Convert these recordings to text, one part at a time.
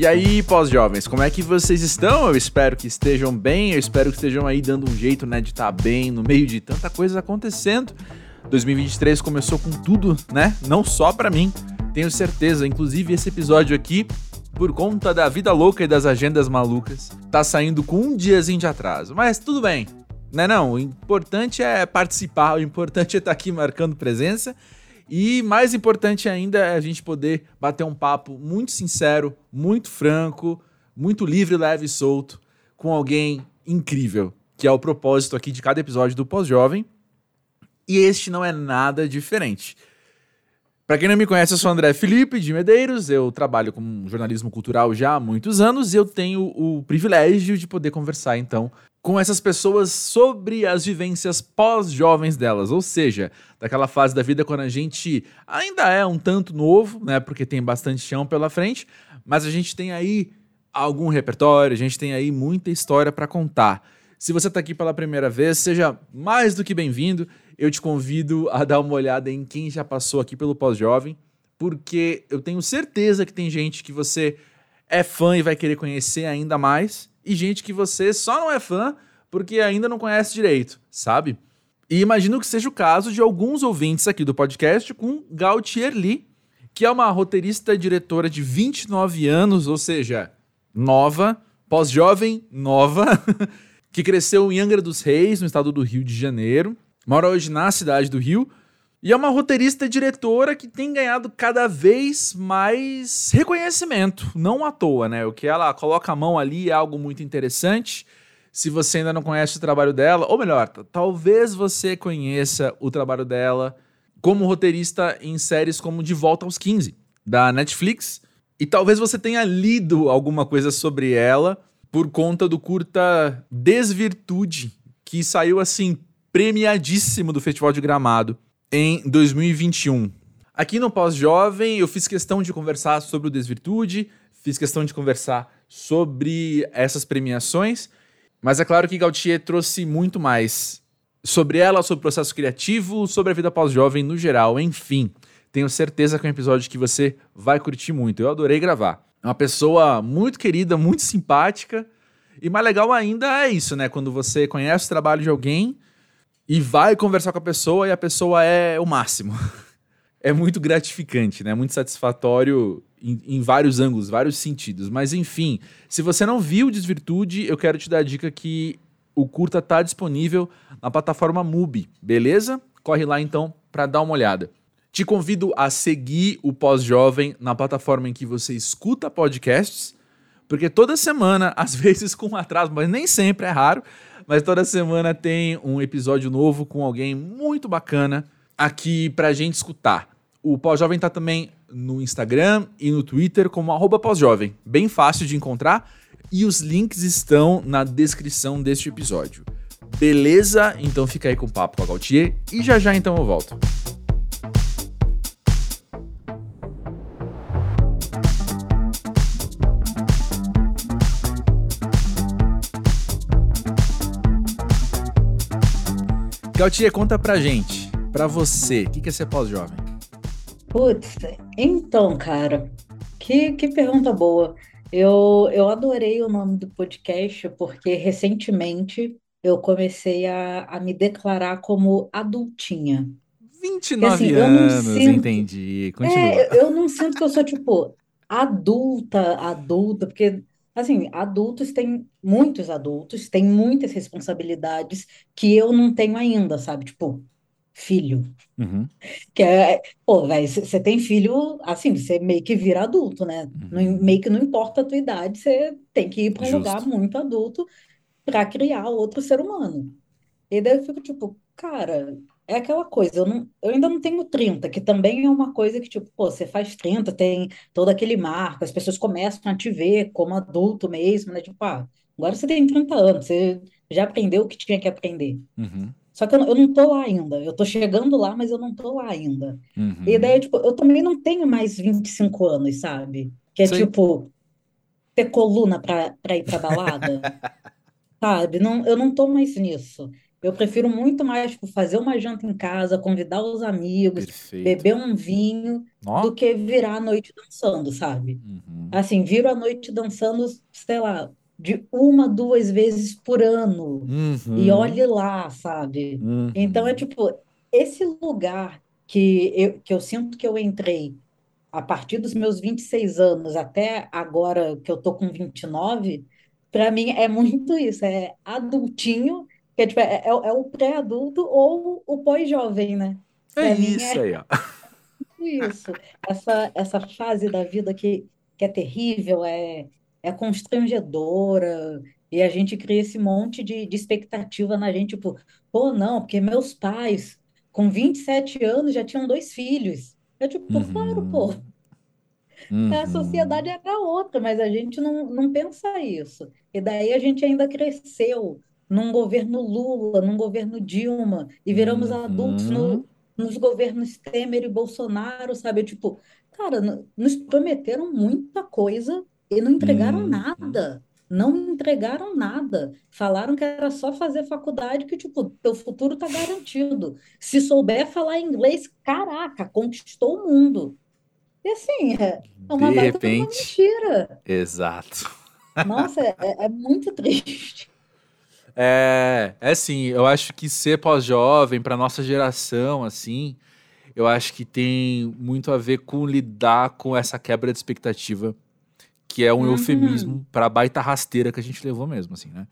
E aí, pós-jovens, como é que vocês estão? Eu espero que estejam bem, eu espero que estejam aí dando um jeito, né, de estar tá bem no meio de tanta coisa acontecendo. 2023 começou com tudo, né? Não só para mim, tenho certeza. Inclusive, esse episódio aqui, por conta da vida louca e das agendas malucas, tá saindo com um diazinho de atraso. Mas tudo bem, né? Não, o importante é participar, o importante é estar tá aqui marcando presença. E mais importante ainda é a gente poder bater um papo muito sincero, muito franco, muito livre, leve e solto com alguém incrível, que é o propósito aqui de cada episódio do Pós-Jovem. E este não é nada diferente. Para quem não me conhece, eu sou André Felipe de Medeiros, eu trabalho com jornalismo cultural já há muitos anos e eu tenho o privilégio de poder conversar então com essas pessoas sobre as vivências pós-jovens delas, ou seja, daquela fase da vida quando a gente ainda é um tanto novo, né, porque tem bastante chão pela frente, mas a gente tem aí algum repertório, a gente tem aí muita história para contar. Se você está aqui pela primeira vez, seja mais do que bem-vindo. Eu te convido a dar uma olhada em quem já passou aqui pelo pós-jovem, porque eu tenho certeza que tem gente que você é fã e vai querer conhecer ainda mais e gente que você só não é fã porque ainda não conhece direito, sabe? E imagino que seja o caso de alguns ouvintes aqui do podcast com Gautier Lee, que é uma roteirista e diretora de 29 anos, ou seja, nova, pós-jovem, nova, que cresceu em Angra dos Reis, no estado do Rio de Janeiro, mora hoje na cidade do Rio, e é uma roteirista e diretora que tem ganhado cada vez mais reconhecimento, não à toa, né? O que ela coloca a mão ali é algo muito interessante. Se você ainda não conhece o trabalho dela, ou melhor, talvez você conheça o trabalho dela como roteirista em séries como De Volta aos 15, da Netflix, e talvez você tenha lido alguma coisa sobre ela por conta do curta Desvirtude, que saiu assim premiadíssimo do Festival de Gramado em 2021. Aqui no Pós-Jovem, eu fiz questão de conversar sobre o Desvirtude, fiz questão de conversar sobre essas premiações, mas é claro que Gautier trouxe muito mais sobre ela, sobre o processo criativo, sobre a vida pós-jovem no geral, enfim. Tenho certeza que é um episódio que você vai curtir muito. Eu adorei gravar. É uma pessoa muito querida, muito simpática. E mais legal ainda é isso, né? Quando você conhece o trabalho de alguém e vai conversar com a pessoa e a pessoa é o máximo. é muito gratificante, né? Muito satisfatório em, em, vários ângulos, vários sentidos. Mas enfim, se você não viu Desvirtude, eu quero te dar a dica que o curta tá disponível na plataforma MUBI, beleza? Corre lá então para dar uma olhada. Te convido a seguir o Pós-Jovem na plataforma em que você escuta podcasts, porque toda semana, às vezes com atraso, mas nem sempre é raro, mas toda semana tem um episódio novo com alguém muito bacana aqui pra gente escutar. O Pós-Jovem tá também no Instagram e no Twitter como arroba pós-jovem. Bem fácil de encontrar e os links estão na descrição deste episódio. Beleza? Então fica aí com o papo com a Gautier e já já então eu volto. Gautier, conta pra gente, pra você, o que, que é ser pós-jovem? Putz, então, cara, que, que pergunta boa. Eu, eu adorei o nome do podcast porque recentemente eu comecei a, a me declarar como adultinha. 29 assim, anos, sinto, entendi. Continua. É, eu, eu não sinto que eu sou, tipo, adulta, adulta, porque Assim, adultos têm, muitos adultos têm muitas responsabilidades que eu não tenho ainda, sabe? Tipo, filho. Uhum. Que é, pô, velho, você tem filho, assim, você meio que vira adulto, né? Uhum. meio que não importa a tua idade, você tem que ir para um lugar muito adulto para criar outro ser humano. E daí eu fico tipo, cara, é aquela coisa, eu, não, eu ainda não tenho 30, que também é uma coisa que, tipo, pô, você faz 30, tem todo aquele marco, as pessoas começam a te ver como adulto mesmo, né? Tipo, ah, agora você tem 30 anos, você já aprendeu o que tinha que aprender. Uhum. Só que eu, eu não tô lá ainda, eu tô chegando lá, mas eu não tô lá ainda. Uhum. E daí, tipo, eu também não tenho mais 25 anos, sabe? Que é Sim. tipo, ter coluna pra, pra ir pra balada, sabe? Não, eu não tô mais nisso. Eu prefiro muito mais tipo, fazer uma janta em casa, convidar os amigos, Perfeito. beber um vinho, Ó. do que virar a noite dançando, sabe? Uhum. Assim, viro a noite dançando, sei lá, de uma, duas vezes por ano. E Uhum. olhe lá, sabe? Então é Uhum. tipo, esse lugar que eu, que eu sinto que eu entrei a partir dos meus 26 anos até agora que eu tô com 29, para mim é muito isso, é adultinho, que é, tipo, é, é o é o pré-adulto ou o pós-jovem, né? É mim isso é aí, ó. isso. Essa, essa fase da vida que, que é terrível, é, é constrangedora, e a gente cria esse monte de, de expectativa na gente, tipo, pô, não, porque meus pais, com 27 anos, já tinham dois filhos. Eu, tipo, claro, pô, Uhum. a sociedade Uhum. era outra, mas a gente não, não pensa isso. E daí a gente ainda cresceu num governo Lula, num governo Dilma, e viramos adultos Uhum. no, nos governos Temer e Bolsonaro, sabe? Tipo, cara, nos prometeram muita coisa e não entregaram Uhum. nada. Não entregaram nada. Falaram que era só fazer faculdade que, tipo, teu futuro tá garantido. Se souber falar inglês, caraca, conquistou o mundo. E assim, é, é uma De repente, mentira. exato. Nossa, é, é- é muito triste. É, é assim, eu acho que ser pós-jovem para nossa geração, assim, eu acho que tem muito a ver com lidar com essa quebra de expectativa, que é um Uhum. eufemismo para a baita rasteira que a gente levou mesmo, assim, né?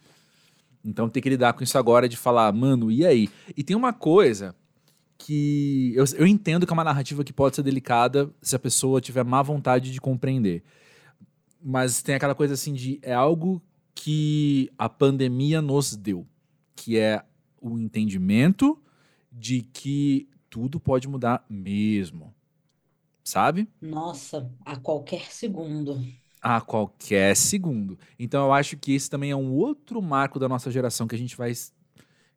Então tem que lidar com isso agora de falar, mano, e aí? E tem uma coisa que eu, eu entendo que é uma narrativa que pode ser delicada se a pessoa tiver má vontade de compreender. Mas tem aquela coisa assim de é algo que a pandemia nos deu, que é o entendimento de que tudo pode mudar mesmo, sabe? Nossa, a qualquer segundo. A qualquer segundo. Então eu acho que esse também é um outro marco da nossa geração que a gente vai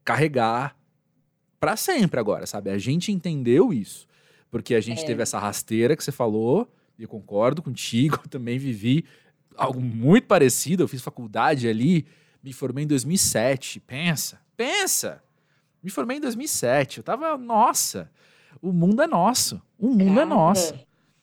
carregar pra sempre agora, sabe? A gente entendeu isso, porque a gente É. teve essa rasteira que você falou, e eu concordo contigo, eu também vivi algo muito parecido, eu fiz faculdade ali, me formei em 2007, pensa, pensa. Me formei em 2007, eu tava, nossa, o mundo é nosso, o mundo é nosso.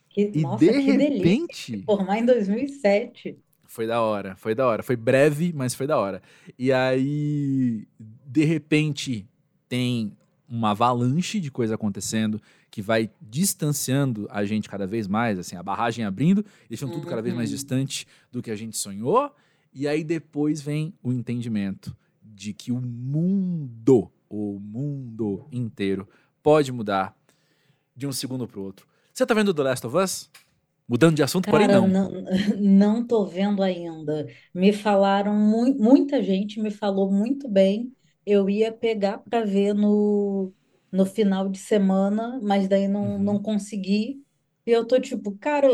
que, E nossa, de que delícia. repente, Formar em 2007. foi da hora, foi da hora. Foi breve, mas foi da hora. E aí, de repente, tem uma avalanche de coisa acontecendo que vai distanciando a gente cada vez mais, assim, a barragem abrindo, deixando tudo cada vez mais Uhum. distante do que a gente sonhou. E aí depois vem o entendimento de que o mundo, o mundo inteiro pode mudar de um segundo pro outro. Você tá vendo The Last of Us? Mudando de assunto, porém Cara, não. não, não tô vendo ainda. Me falaram, mui- muita gente me falou muito bem. Eu ia pegar para ver no, no final de semana, mas daí não, Uhum. não consegui. E eu tô tipo, cara,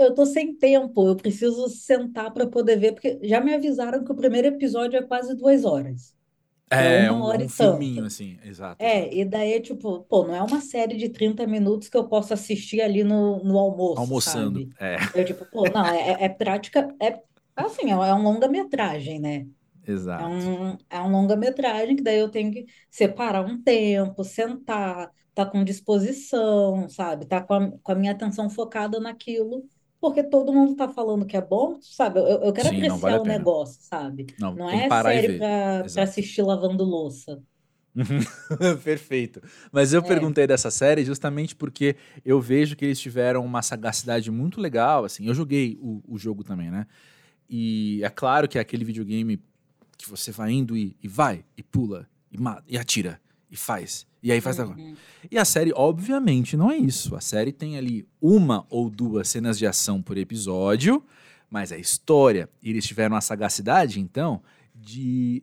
eu, tô sem tempo, eu preciso sentar para poder ver, porque já me avisaram que o primeiro episódio é quase duas horas. É É, uma um, hora um e filminho, tanto. assim, exato, É, exato. e daí é tipo, pô, não é uma série de 30 minutos que eu posso assistir ali no, no almoço, Almoçando, sabe? é, Eu, tipo, pô, não, é, é é prática, é assim, é é um longa-metragem, né? É exato. um, é um longa-metragem que daí eu tenho que separar um tempo, sentar, tá com disposição, sabe? Tá com a, com a minha atenção focada naquilo, porque todo mundo tá falando que é bom, sabe? Eu, eu quero Sim, vale apreciar a o negócio, sabe? Não, Não é pra, pra Exato. assistir lavando louça. Perfeito. Mas eu É. perguntei dessa série justamente porque eu vejo que eles tiveram uma sagacidade muito legal, assim. Eu joguei o, o jogo também, né? E é claro que é aquele videogame que você vai indo e, e vai, e pula, e mata, e atira, e faz. E aí faz. Uhum. E a série, obviamente, não é isso. A série tem ali uma ou duas cenas de ação por episódio, mas é história. E eles tiveram a sagacidade, então, de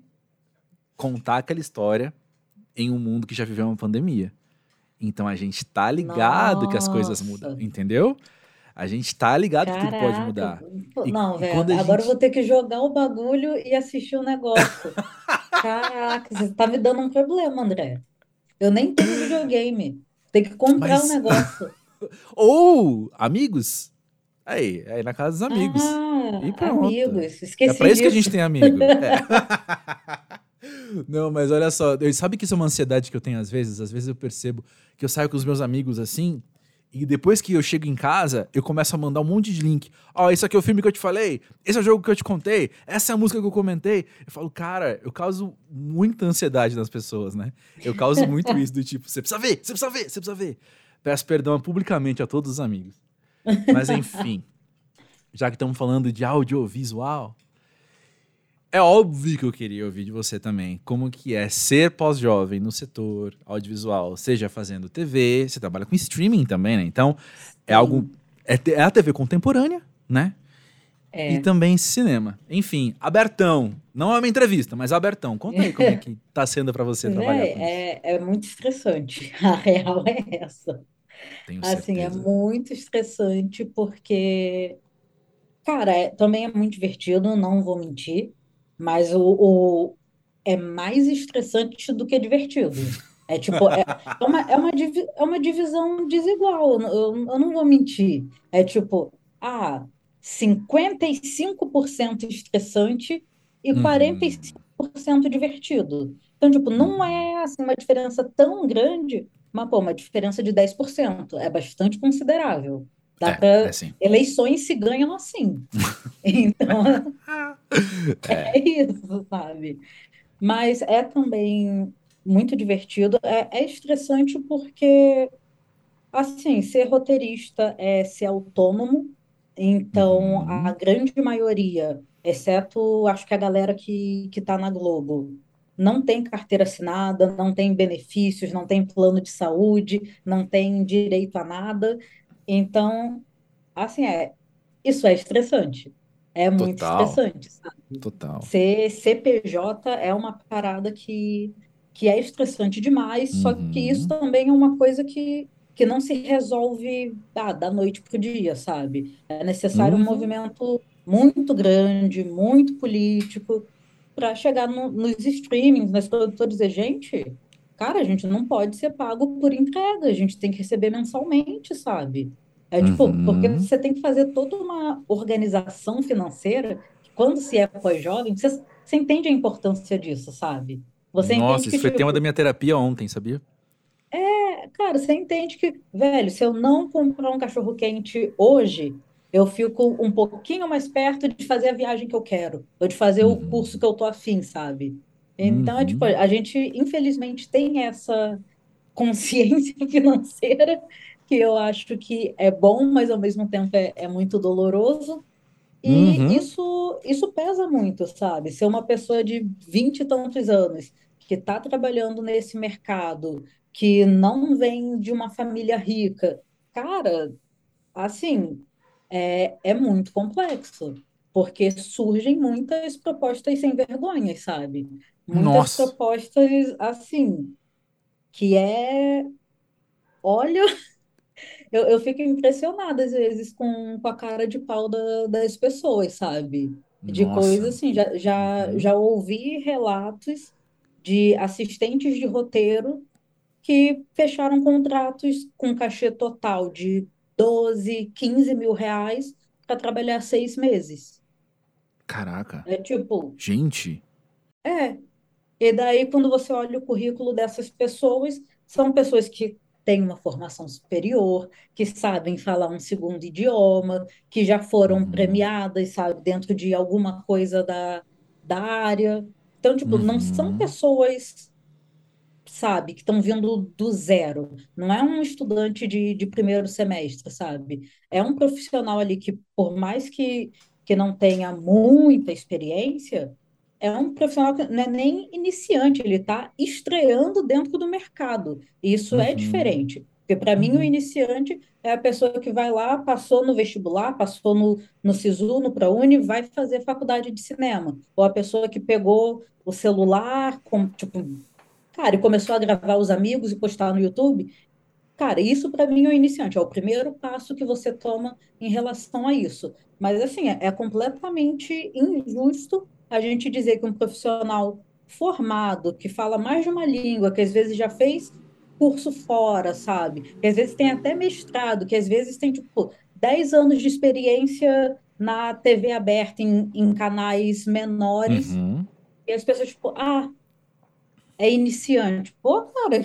contar aquela história em um mundo que já viveu uma pandemia. Então a gente tá ligado que as coisas mudam, Nossa. entendeu? A gente tá ligado que tudo pode Caraca, mudar. E- não, velho, agora eu gente- vou ter que jogar o bagulho e assistir o negócio. Caraca, você tá me dando um problema, André. Eu nem tenho videogame. Tem que comprar o Mas- negócio. Ou, amigos, aí, aí na casa dos amigos. Ah, E pronto. amigos, É esqueci pra isso que a gente tem amigo. É. Não, mas olha só, eu, sabe que isso é uma ansiedade que eu tenho às vezes? Às vezes eu percebo que eu saio com os meus amigos assim, e depois que eu chego em casa, eu começo a mandar um monte de link. Ó, oh, esse aqui é o filme que eu te falei, esse é o jogo que eu te contei, essa é a música que eu comentei. Eu falo, cara, eu causo muita ansiedade nas pessoas, né? Eu causo muito isso do tipo, você precisa ver, você precisa ver, você precisa ver. Peço perdão publicamente a todos os amigos. Mas enfim, já que estamos falando de audiovisual, é óbvio que eu queria ouvir de você também como que é ser pós-jovem no setor audiovisual, seja fazendo TV, você trabalha com streaming também, né? Então, é algo é, é a TV contemporânea, né? É. E também cinema. Enfim, Abertão. Não é uma entrevista, mas Abertão. Conta aí como é que tá sendo para você trabalhar é, é, é, muito estressante. A real é essa. Tenho assim, é muito estressante porque, cara, é, também é muito divertido, não vou mentir. Mas o, o é mais estressante do que divertido. É tipo, é, é uma, é, uma, é uma divisão desigual, eu, eu não vou mentir. É tipo, ah, 55% estressante e 45% uhum. divertido. Então, tipo, não é assim, uma diferença tão grande, mas, pô, uma diferença de 10%. É bastante considerável. Dá é, pra... é assim. Eleições se ganham assim. então, é. é. isso, sabe? Mas é também muito divertido. É, é estressante porque, assim, ser roteirista é ser autônomo. Então, uhum. a grande maioria, exceto acho que a galera que, que tá na Globo, não tem carteira assinada, não tem benefícios, não tem plano de saúde, não tem direito a nada. Então, assim, é, isso é estressante. É muito Total. estressante, sabe? Total. Ser CPJ é uma parada que, que é estressante demais, uhum. só que isso uhum. também é uma coisa que, que não se resolve ah, da noite para o dia, sabe? É necessário uhum. um movimento muito grande, muito político, para chegar no, nos streamings, nas produtoras dizer, gente, cara, a gente não pode ser pago por entrega, a gente tem que receber mensalmente, sabe? É tipo, uhum. porque você tem que fazer toda uma organização financeira, quando se é pós-jovem, você, você entende a importância disso, sabe? Você Nossa, isso foi tipo, tema da minha terapia ontem, sabia? É, cara, você entende que, velho, se eu não comprar um cachorro quente hoje, eu fico um pouquinho mais perto de fazer a viagem que eu quero, ou de fazer uhum. o curso que eu tô afim, sabe? Então, uhum. é, tipo, uhum. a gente, infelizmente, tem essa consciência financeira que eu acho que é bom, mas ao mesmo tempo é, é muito doloroso. E uhum. isso, isso pesa muito, sabe? Ser uma pessoa de vinte e tantos anos que está trabalhando nesse mercado, que não vem de uma família rica, cara, assim, é, é muito complexo, porque surgem muitas propostas sem vergonha, sabe? Muitas Nossa. propostas, assim, que é. Olha, eu, eu fico impressionada às vezes com, com a cara de pau da, das pessoas, sabe? De Nossa. coisas assim, já, já, uhum. já ouvi relatos de assistentes de roteiro que fecharam contratos com cachê total de 12, 15 mil reais para trabalhar seis meses. Caraca. É tipo. Gente. É. E daí, quando você olha o currículo dessas pessoas, são pessoas que têm uma formação superior, que sabem falar um segundo idioma, que já foram uhum. premiadas, sabe, dentro de alguma coisa da, da área. Então, tipo, uhum. não são uhum. pessoas sabe, que estão vindo do zero. Não é um estudante de, de primeiro semestre, sabe? É um profissional ali que, por mais que, que não tenha muita experiência, é um profissional que não é nem iniciante, ele está estreando dentro do mercado. Isso é uhum. é diferente. Porque, para uhum. mim, o uhum. iniciante é a pessoa que vai lá, passou no vestibular, passou no, no SISU, no ProUni, vai fazer faculdade de cinema. Ou a pessoa que pegou o celular, com, tipo, Cara, e começou a gravar os amigos e postar no YouTube. Cara, isso para mim é o iniciante, é o primeiro passo que você toma em relação a isso. Mas, assim, é, é completamente injusto a gente dizer que um profissional formado, que fala mais de uma língua, que às vezes já fez curso fora, sabe? Que às vezes tem até mestrado, que às vezes tem, tipo, 10 anos de experiência na TV aberta, em, em canais menores. Uhum. E as pessoas, tipo, ah, é iniciante. Pô, cara,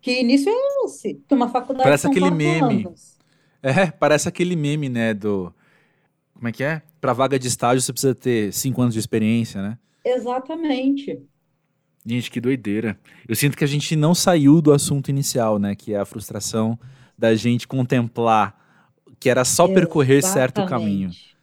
que início é esse? Que uma faculdade Parece aquele meme. anos. É, parece aquele meme, né, do... Como é que é? Pra vaga de estágio você precisa ter cinco anos de experiência, né? Exatamente. Gente, que doideira. Eu sinto que a gente não saiu do assunto inicial, né? Que é a frustração da gente contemplar que era só percorrer certo caminho. Exatamente.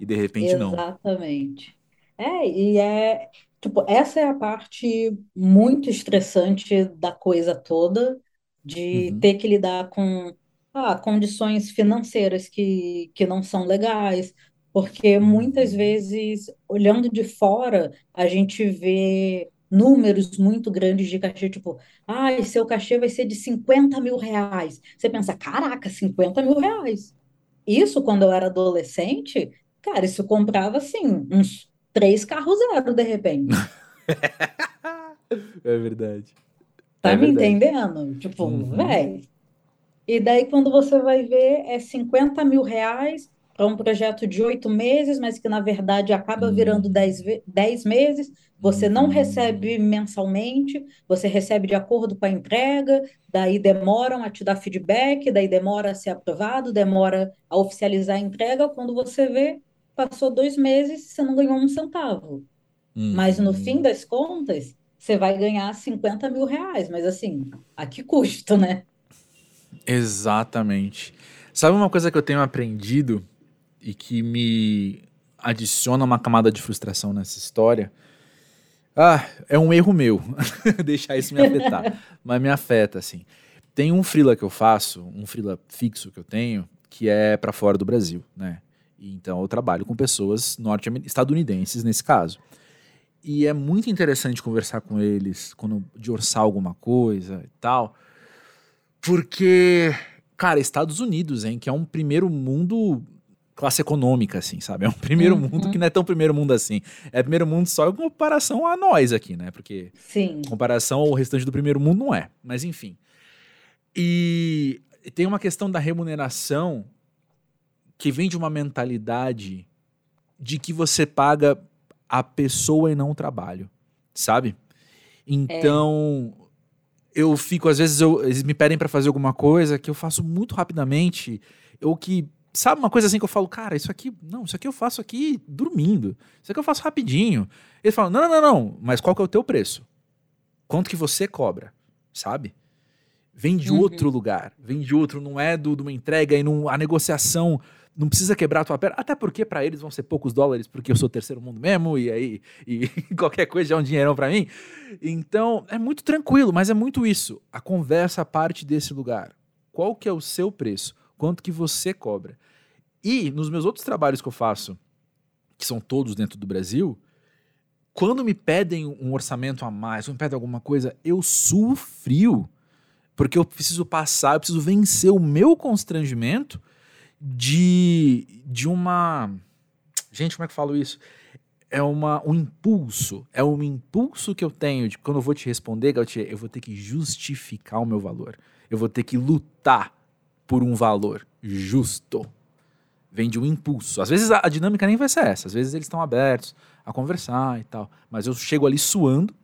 E de repente não. Exatamente. É, e é, tipo, essa é a parte muito estressante da coisa toda, de Uhum, ter que lidar com ah, condições financeiras que, que não são legais, porque muitas vezes, olhando de fora, a gente vê números muito grandes de cachê, tipo, ai, seu cachê vai ser de cinquenta mil reais. Você pensa, caraca, cinquenta mil reais. Isso, quando eu era adolescente, cara, isso comprava, assim, uns três carros zero, de repente. É verdade. É Tá me verdade. entendendo? Tipo, Uhum, velho. E daí, quando você vai ver, é cinquenta mil reais para um projeto de oito meses, mas que, na verdade, acaba virando dez, uhum, ve- dez meses. Você não recebe uhum, mensalmente, você recebe de acordo com a entrega, daí demoram a te dar feedback, daí demora a ser aprovado, demora a oficializar a entrega. Quando você vê, passou dois meses, você não ganhou um centavo. Mas no fim uhum. das contas, você vai ganhar cinquenta mil reais. Mas assim, a que custo, né? Exatamente. Sabe uma coisa que eu tenho aprendido e que me adiciona uma camada de frustração nessa história? Ah, é um erro meu deixar isso me afetar, mas me afeta assim. Tem um freela que eu faço, um freela fixo que eu tenho, que é para fora do Brasil, né? Então eu trabalho com pessoas norte-estadunidenses nesse caso. E é muito interessante conversar com eles quando de orçar alguma coisa e tal, porque, cara, Estados Unidos, hein, que é um primeiro mundo classe econômica, assim, sabe? É um primeiro mundo que Uhum, não é tão primeiro mundo assim. É primeiro mundo só em comparação a nós aqui, né? Porque em sim, comparação ao restante do primeiro mundo não é. Mas enfim. E tem uma questão da remuneração que vem de uma mentalidade de que você paga a pessoa e não o trabalho, sabe? é, Então, eu fico, às vezes, eu- eles me pedem pra fazer alguma coisa que eu faço muito rapidamente, ou que, sabe, uma coisa assim que eu falo, cara, isso aqui, não, isso aqui eu faço aqui dormindo, isso aqui eu faço rapidinho. Eles falam, não, não, não, não, mas qual que é o teu preço? Quanto que você cobra, sabe? Vem de outro uhum, lugar, vem de outro, não é do, de uma entrega e não, a negociação não precisa quebrar a tua perna, até porque pra eles vão ser poucos dólares, porque eu sou terceiro mundo mesmo, e aí e qualquer coisa já é um dinheirão pra mim. Então, é muito tranquilo, mas é muito isso. A conversa parte desse lugar. Qual que é o seu preço? Quanto que você cobra? E nos meus outros trabalhos que eu faço, que são todos dentro do Brasil, quando me pedem um orçamento a mais, ou me pedem alguma coisa, eu suo frio, porque eu preciso passar, eu preciso vencer o meu constrangimento de de uma, gente, como é que eu falo isso? é uma, um impulso, é um impulso que eu tenho de quando eu vou te responder, Gautier, eu vou ter que justificar o meu valor. Eu vou ter que lutar por um valor justo. Vem de um impulso. Às vezes a, a dinâmica nem vai ser essa, às vezes eles estão abertos a conversar e tal, mas eu chego ali suando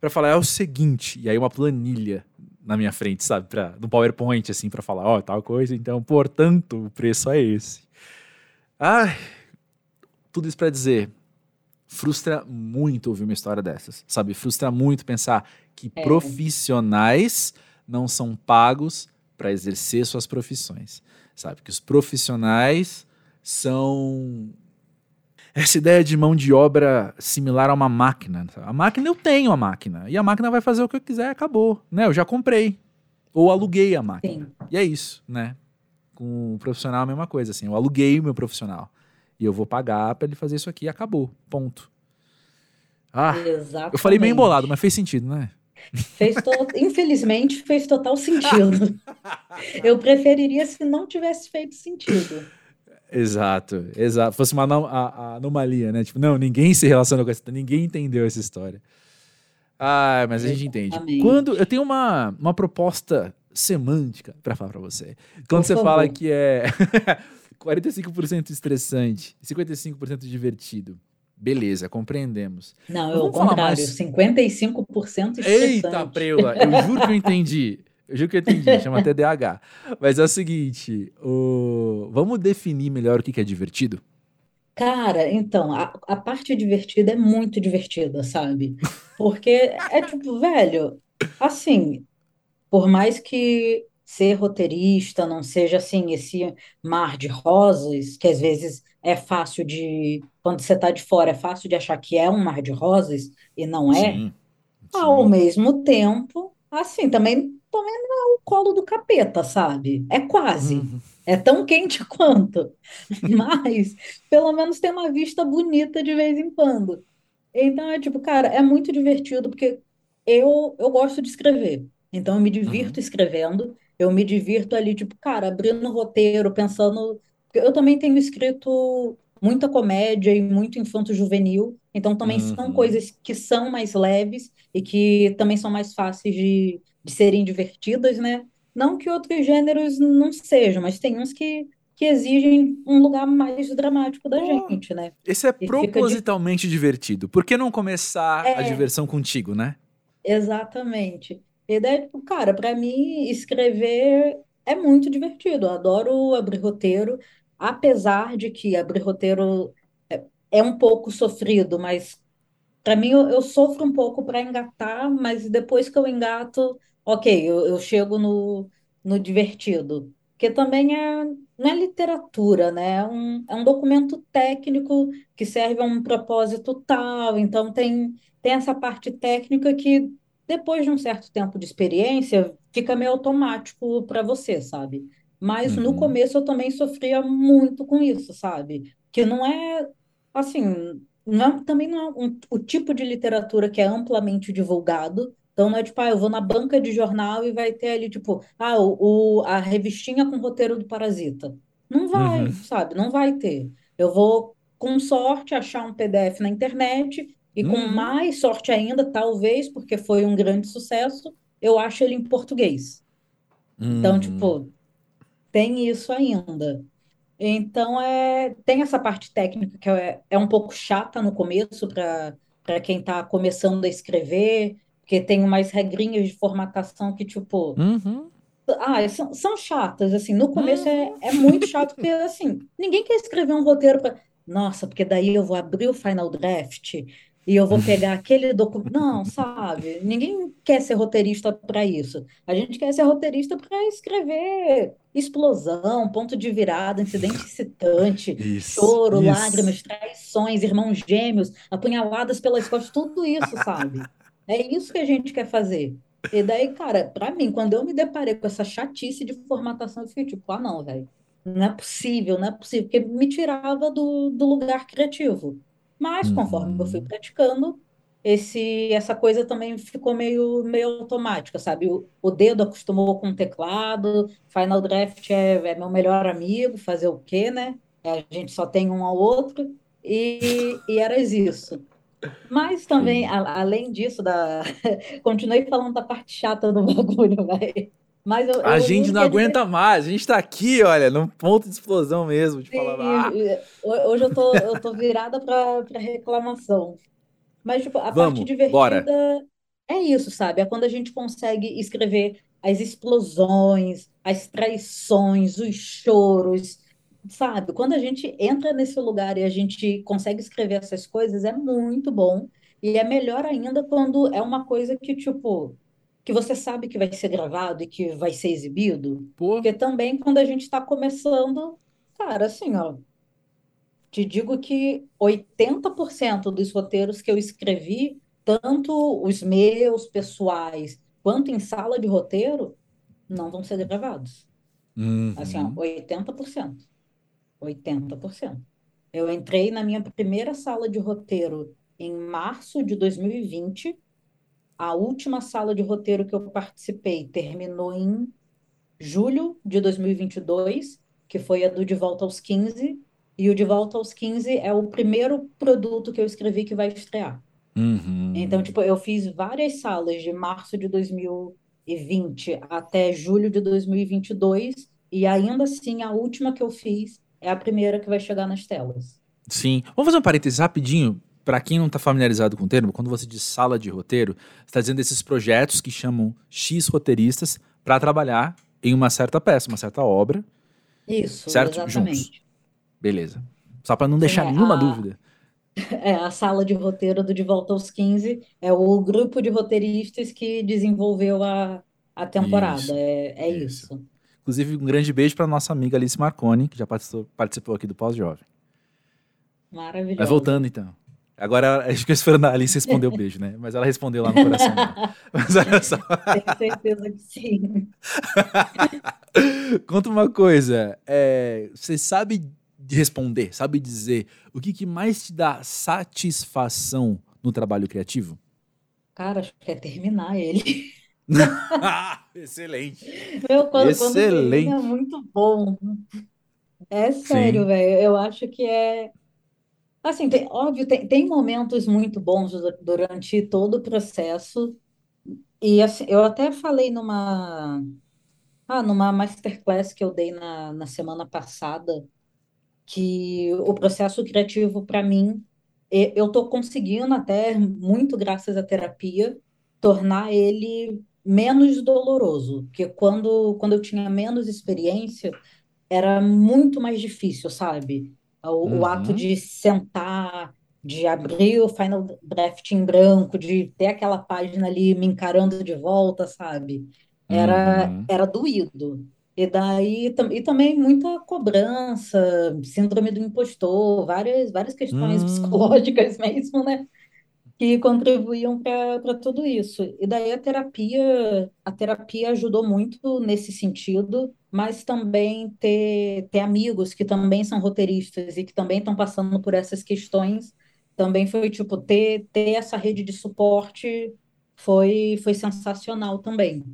para falar é o seguinte, e aí uma planilha na minha frente, sabe, para no PowerPoint assim para falar, ó, tal coisa, então, portanto, o preço é esse. Ai, tudo isso para dizer, frustra muito ouvir uma história dessas, sabe? Frustra muito pensar que é, profissionais não são pagos para exercer suas profissões, sabe? Que os profissionais são essa ideia de mão de obra similar a uma máquina. A máquina eu tenho a máquina e a máquina vai fazer o que eu quiser, acabou, né? Eu já comprei ou aluguei a máquina. sim, E é isso, né? Com o profissional é a mesma coisa, assim. Eu aluguei o meu profissional e eu vou pagar para ele fazer isso aqui, acabou, ponto. Ah, eu falei meio embolado, mas exatamente. fez sentido, né? Fez to... Infelizmente, fez total sentido. Eu preferiria se não tivesse feito sentido. Exato, exato. Fosse uma anom- a- a anomalia, né? Tipo, não, ninguém se relacionou com essa, ninguém entendeu essa história. Ah, mas a gente entende. Quando eu tenho uma, uma proposta semântica pra falar pra você. Quando Por você fala favor. que é 45% estressante, 55% divertido. Beleza, compreendemos. Não, eu, ao contrário, mais... 55% Eita, preula, eu juro que eu entendi. Eu juro que eu entendi, chama TDAH. Mas é o seguinte, o... vamos definir melhor o que é divertido? Cara, então, a, a parte divertida é muito divertida, sabe? Porque é tipo, velho, assim, por mais que ser roteirista não seja assim, esse mar de rosas, que às vezes é fácil de. Quando você está de fora, é fácil de achar que é um mar de rosas e não é. Sim, sim. Ao mesmo tempo, assim, também, também não é o colo do capeta, sabe? É quase. Uhum. É tão quente quanto. Mas, pelo menos tem uma vista bonita de vez em quando. Então, é tipo, cara, é muito divertido, porque eu, eu gosto de escrever. Então, eu me divirto uhum. escrevendo. Eu me divirto ali, tipo, cara, abrindo o roteiro, pensando. Eu também tenho escrito muita comédia e muito infanto-juvenil, então também uhum. são coisas que são mais leves e que também são mais fáceis de, de serem divertidas, né? Não que outros gêneros não sejam, mas tem uns que, que exigem um lugar mais dramático da oh, gente, né? Esse é e propositalmente de... divertido. Por que não começar é... a diversão contigo, né? Exatamente. E daí, tipo, cara, para mim, escrever é muito divertido. Eu adoro abrir roteiro, apesar de que abrir roteiro é, é um pouco sofrido, mas para mim eu, eu, sofro um pouco para engatar, mas depois que eu engato, ok, eu, eu chego no, no divertido. Porque também é, não é literatura, né? É um, é um documento técnico que serve a um propósito tal, então tem, tem essa parte técnica que depois de um certo tempo de experiência, fica meio automático para você, sabe? Mas uhum. no começo eu também sofria muito com isso, sabe? Que não é assim, não é, também não é um, o tipo de literatura que é amplamente divulgado. Então não é tipo, ah, eu vou na banca de jornal e vai ter ali, tipo, ah, o, o a revistinha com roteiro do Parasita. Não vai, uhum. sabe? Não vai ter. Eu vou, com sorte, achar um PDF na internet e com uhum. mais sorte ainda, talvez, porque foi um grande sucesso, eu acho ele em português. Então, tipo, tem isso ainda. Então, é, tem essa parte técnica que é, é um pouco chata no começo para quem está começando a escrever, porque tem umas regrinhas de formatação que, tipo, uhum. ah, são, são chatas, assim, no começo é, uhum. é, é muito chato, porque, assim, ninguém quer escrever um roteiro para nossa, porque daí eu vou abrir o Final Draft e eu vou pegar aquele documento. Não, sabe? Ninguém quer ser roteirista para isso. A gente quer ser roteirista para escrever explosão, ponto de virada, incidente excitante, isso, choro, isso. lágrimas, traições, irmãos gêmeos, apunhaladas pelas costas, tudo isso, sabe? É isso que a gente quer fazer. E daí, cara, para mim, quando eu me deparei com essa chatice de formatação, eu fiquei tipo, ah, não, velho. Não é possível, não é possível, porque me tirava do, do lugar criativo. Mas conforme eu fui uhum. praticando, esse essa coisa também ficou meio meio automática, sabe? O, o dedo acostumou com o teclado, Final Draft é, é meu melhor amigo, fazer o quê, né? A gente só tem um ao outro e, e era isso. Mas também, a, além disso, da... continuei falando da parte chata do bagulho, vai. Mas eu, a eu gente não aguenta mais, a gente tá aqui, olha, num ponto de explosão mesmo, de falar. Ah. Hoje eu tô, eu tô virada pra, pra reclamação. Mas, tipo, a Vamos, parte divertida bora. é isso, sabe? É quando a gente consegue escrever as explosões, as traições, os choros, sabe? Quando a gente entra nesse lugar e a gente consegue escrever essas coisas, é muito bom. E é melhor ainda quando é uma coisa que, tipo, que você sabe que vai ser gravado e que vai ser exibido. Pô. Porque também quando a gente está começando, cara, assim, ó, te digo que 80% dos roteiros que eu escrevi, tanto os meus pessoais quanto em sala de roteiro, não vão ser gravados. Uhum. Assim, ó, 80%. 80%. Eu entrei na minha primeira sala de roteiro em março de 2020 a última sala de roteiro que eu participei terminou em julho de 2022, que foi a do De Volta aos 15, e o De Volta aos 15 é o primeiro produto que eu escrevi que vai estrear. Uhum. Então, tipo, eu fiz várias salas de março de 2020 até julho de 2022, e ainda assim a última que eu fiz é a primeira que vai chegar nas telas. Sim. Vamos fazer um parênteses rapidinho para quem não está familiarizado com o termo, quando você diz sala de roteiro, está dizendo esses projetos que chamam X roteiristas para trabalhar em uma certa peça, uma certa obra. Isso, certo? exatamente. Juntos. Beleza. Só para não deixar Sim, nenhuma a... dúvida. É, a sala de roteiro do De Volta aos 15 é o grupo de roteiristas que desenvolveu a, a temporada. Isso, é, é isso. isso. Inclusive, um grande beijo para nossa amiga Alice Marconi, que já participou, participou aqui do Pós-Jovem. Maravilhoso. Mas voltando então. Agora, acho que a Alice responder o beijo, né? Mas ela respondeu lá no coração. Mas olha só. Tenho certeza que sim. Conta uma coisa. É, você sabe responder, sabe dizer o que, que mais te dá satisfação no trabalho criativo? Cara, acho que é terminar ele. Excelente. Meu, quando, Excelente. Quando é muito bom. É sério, velho. Eu acho que é Assim, tem, óbvio, tem, tem momentos muito bons durante todo o processo, e assim, eu até falei numa, ah, numa masterclass que eu dei na, na semana passada, que o processo criativo, para mim, eu estou conseguindo até, muito graças à terapia, tornar ele menos doloroso, porque quando, quando eu tinha menos experiência, era muito mais difícil, sabe? O, uhum. o ato de sentar, de abrir o Final Draft em branco, de ter aquela página ali me encarando de volta, sabe? Era, uhum. era doído. E daí e também muita cobrança, síndrome do impostor, várias, várias questões uhum. psicológicas mesmo, né? Que contribuíam para tudo isso. E daí a terapia, a terapia ajudou muito nesse sentido, mas também ter, ter amigos que também são roteiristas e que também estão passando por essas questões, também foi tipo ter, ter essa rede de suporte foi foi sensacional também.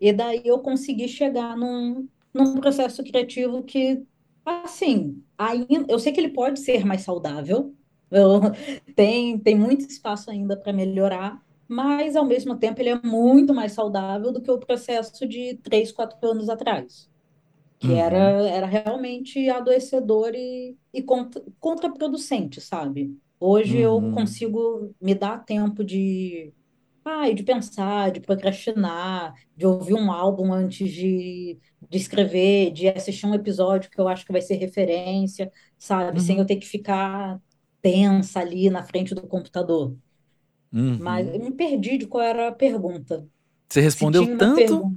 E daí eu consegui chegar num, num processo criativo que assim, ainda, eu sei que ele pode ser mais saudável, tem, tem muito espaço ainda para melhorar, mas ao mesmo tempo ele é muito mais saudável do que o processo de três, quatro anos atrás, que uhum. era, era realmente adoecedor e, e contra, contraproducente, sabe? Hoje uhum. eu consigo me dar tempo de, ah, de pensar, de procrastinar, de ouvir um álbum antes de, de escrever, de assistir um episódio que eu acho que vai ser referência, sabe? Uhum. Sem eu ter que ficar tensa ali na frente do computador. Uhum. Mas eu me perdi de qual era a pergunta. Você respondeu tanto?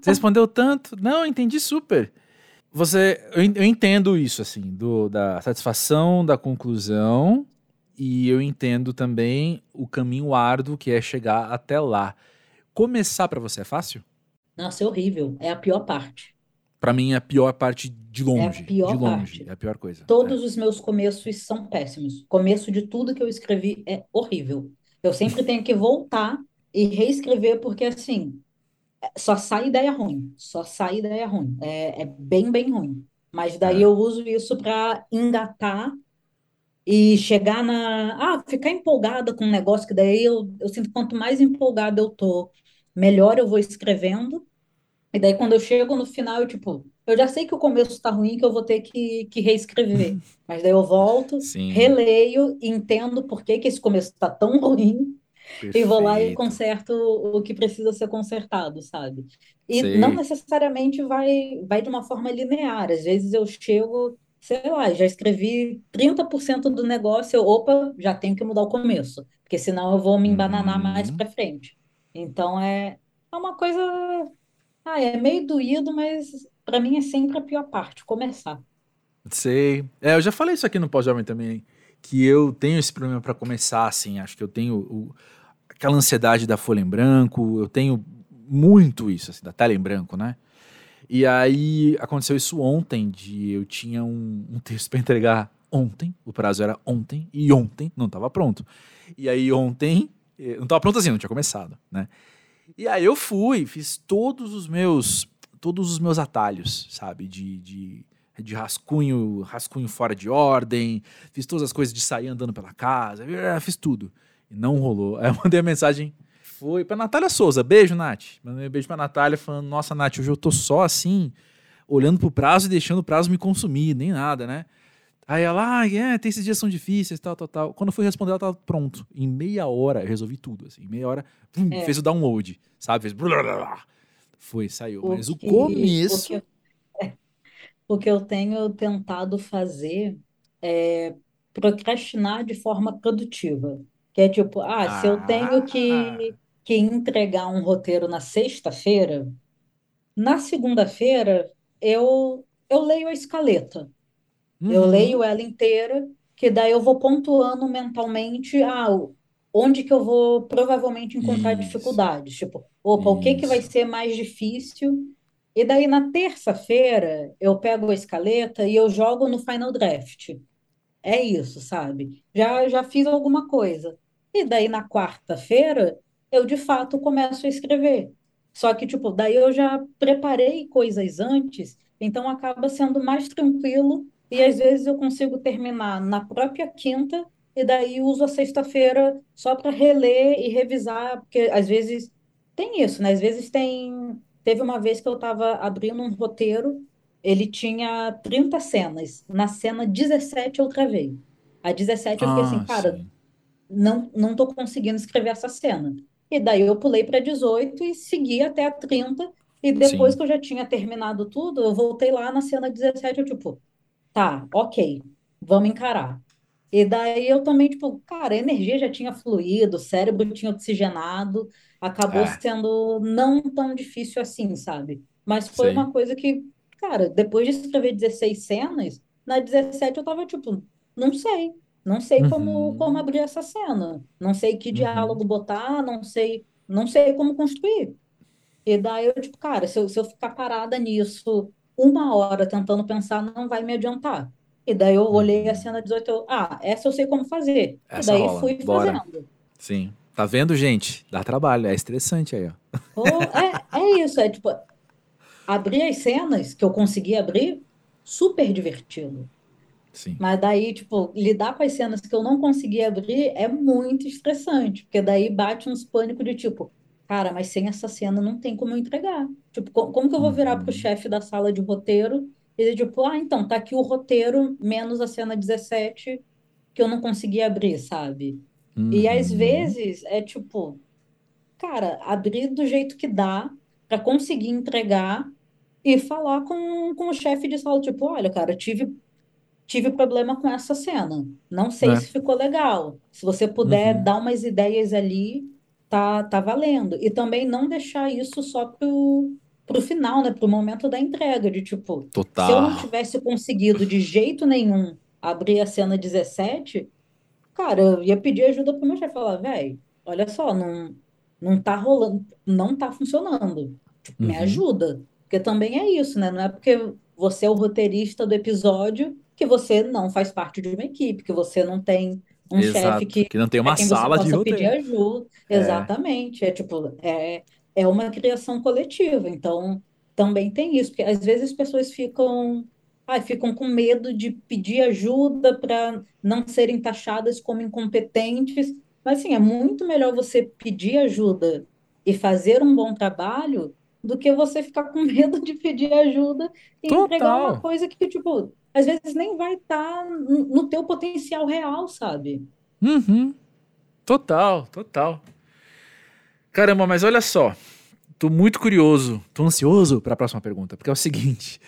Você respondeu tanto? Não, entendi super. Você, eu, entendo isso assim, do, da satisfação, da conclusão, e eu entendo também o caminho árduo que é chegar até lá. Começar para você é fácil? Nossa, é horrível. É a pior parte. Para mim é a pior parte de longe. É a pior de longe, parte. é a pior coisa. Todos é. os meus começos são péssimos. Começo de tudo que eu escrevi é horrível. Eu sempre tenho que voltar e reescrever, porque assim, só sai ideia ruim. Só sai ideia ruim. É, é bem, bem ruim. Mas daí é. eu uso isso para engatar e chegar na. Ah, ficar empolgada com um negócio, que daí eu, eu sinto quanto mais empolgada eu tô, melhor eu vou escrevendo. E daí, quando eu chego no final, eu, tipo, eu já sei que o começo tá ruim, que eu vou ter que, que reescrever. Mas daí eu volto, Sim. releio, entendo por que, que esse começo tá tão ruim, Perfeito. e vou lá e conserto o que precisa ser consertado, sabe? E Sim. não necessariamente vai, vai de uma forma linear. Às vezes eu chego, sei lá, já escrevi 30% do negócio, eu, opa, já tenho que mudar o começo, porque senão eu vou me embananar uhum. mais para frente. Então é, é uma coisa ah, é meio doído, mas para mim é sempre a pior parte, começar. Sei. É, eu já falei isso aqui no pós-jovem também, que eu tenho esse problema para começar, assim, acho que eu tenho o, aquela ansiedade da folha em branco, eu tenho muito isso, assim, da tela em branco, né? E aí aconteceu isso ontem, de eu tinha um, um texto para entregar ontem, o prazo era ontem, e ontem não estava pronto. E aí ontem, eh, não estava pronto assim, não tinha começado, né? E aí eu fui, fiz todos os meus todos os meus atalhos, sabe? De, de, de rascunho, rascunho fora de ordem, fiz todas as coisas de sair andando pela casa, fiz tudo. E não rolou. Aí eu mandei a mensagem, foi pra Natália Souza, beijo, Nath. Mandei um beijo pra Natália, falando, nossa, Nath, hoje eu tô só assim, olhando pro prazo e deixando o prazo me consumir, nem nada, né? Aí ela, ah, é, tem esses dias são difíceis, tal, tal, tal. Quando eu fui responder, ela tava pronto. Em meia hora, eu resolvi tudo, assim. Em meia hora, é. fez o download, sabe? Fez... Blá, blá, blá. Foi, saiu. O Mas que, o começo... O que, é, o que eu tenho tentado fazer é procrastinar de forma produtiva. Que é tipo, ah, ah. se eu tenho que, ah. que entregar um roteiro na sexta-feira, na segunda-feira eu, eu leio a escaleta. Uhum. Eu leio ela inteira, que daí eu vou pontuando mentalmente ah, onde que eu vou provavelmente encontrar Isso. dificuldades. Tipo, opa, Isso. o que que vai ser mais difícil? E daí na terça-feira eu pego a escaleta e eu jogo no Final Draft. É isso, sabe? Já, já fiz alguma coisa. E daí na quarta-feira eu de fato começo a escrever. Só que, tipo, daí eu já preparei coisas antes, então acaba sendo mais tranquilo e às vezes eu consigo terminar na própria quinta e daí uso a sexta-feira só para reler e revisar, porque às vezes tem isso, né? Às vezes tem. Teve uma vez que eu estava abrindo um roteiro ele tinha 30 cenas. Na cena 17 eu travei. A 17 eu fiquei assim, ah, cara, sim. não, não tô conseguindo escrever essa cena. E daí eu pulei para 18 e segui até a 30. E depois sim. que eu já tinha terminado tudo, eu voltei lá na cena 17, eu tipo, tá, ok, vamos encarar. E daí eu também, tipo, cara, a energia já tinha fluído, o cérebro tinha oxigenado, acabou é. sendo não tão difícil assim, sabe? Mas foi Sim. uma coisa que Cara, depois de escrever 16 cenas, na 17 eu tava tipo, não sei. Não sei como, uhum. como abrir essa cena. Não sei que uhum. diálogo botar, não sei, não sei como construir. E daí eu, tipo, cara, se eu, se eu ficar parada nisso uma hora tentando pensar, não vai me adiantar. E daí eu olhei a uhum. cena 18, eu, ah, essa eu sei como fazer. Essa e daí rola. fui Bora. fazendo. Sim. Tá vendo, gente? Dá trabalho, é estressante aí, ó. Oh, é, é isso, é tipo, abrir as cenas que eu consegui abrir, super divertido. Sim. Mas daí, tipo, lidar com as cenas que eu não consegui abrir é muito estressante, porque daí bate uns pânico de tipo, cara, mas sem essa cena não tem como eu entregar. Tipo, como que eu vou virar pro uhum. chefe da sala de roteiro e dizer, tipo, ah, então, tá aqui o roteiro menos a cena 17 que eu não consegui abrir, sabe? Uhum. E às uhum. vezes é tipo, cara, abrir do jeito que dá para conseguir entregar e falar com, com o chefe de sala, tipo, olha, cara, tive, tive problema com essa cena. Não sei é. se ficou legal. Se você puder uhum. dar umas ideias ali, tá, tá valendo. E também não deixar isso só pro, pro final, né? Pro momento da entrega, de tipo, Total. se eu não tivesse conseguido de jeito nenhum abrir a cena 17, cara, eu ia pedir ajuda pro meu chefe, falar, velho, olha só, não, não tá rolando, não tá funcionando. Tipo, me uhum. ajuda. Porque também é isso, né? Não é porque você é o roteirista do episódio que você não faz parte de uma equipe, que você não tem um chefe que, que não tem uma sala de roteiro. pedir ajuda. É. Exatamente. É tipo, é, é uma criação coletiva. Então, também tem isso, porque às vezes as pessoas ficam, ai, ficam com medo de pedir ajuda para não serem taxadas como incompetentes. Mas assim, é muito melhor você pedir ajuda e fazer um bom trabalho do que você ficar com medo de pedir ajuda e Total. entregar uma coisa que, tipo, às vezes nem vai estar tá no teu potencial real, sabe? Uhum. Total, total. Caramba, mas olha só. Tô muito curioso, tô ansioso para a próxima pergunta, porque é o seguinte: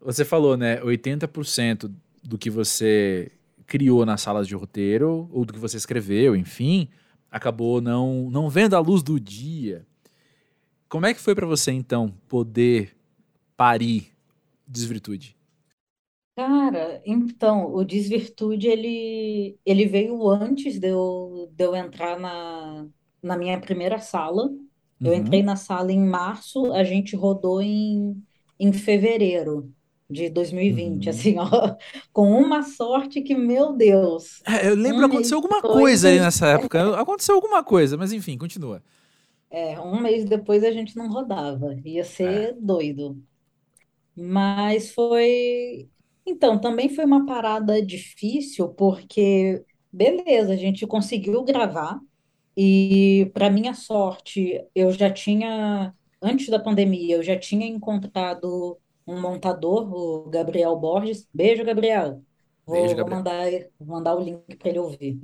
você falou, né, 80% do que você criou nas salas de roteiro, ou do que você escreveu, enfim, acabou não, não vendo a luz do dia. Como é que foi para você, então, poder parir Desvirtude? Cara, então, o Desvirtude, ele, ele veio antes de eu, de eu entrar na, na minha primeira sala. Eu uhum. entrei na sala em março, a gente rodou em, em fevereiro de 2020, uhum. assim, ó, com uma sorte que, meu Deus. É, eu lembro, um aconteceu alguma coisa aí nessa época. Aconteceu alguma coisa, mas enfim, continua. É, um mês depois a gente não rodava, ia ser É. doido. Mas foi. Então, também foi uma parada difícil, porque, beleza, a gente conseguiu gravar, e, para minha sorte, eu já tinha, antes da pandemia, eu já tinha encontrado um montador, o Gabriel Borges. Beijo, Gabriel. Vou, vou mandar, vou mandar o link para ele ouvir.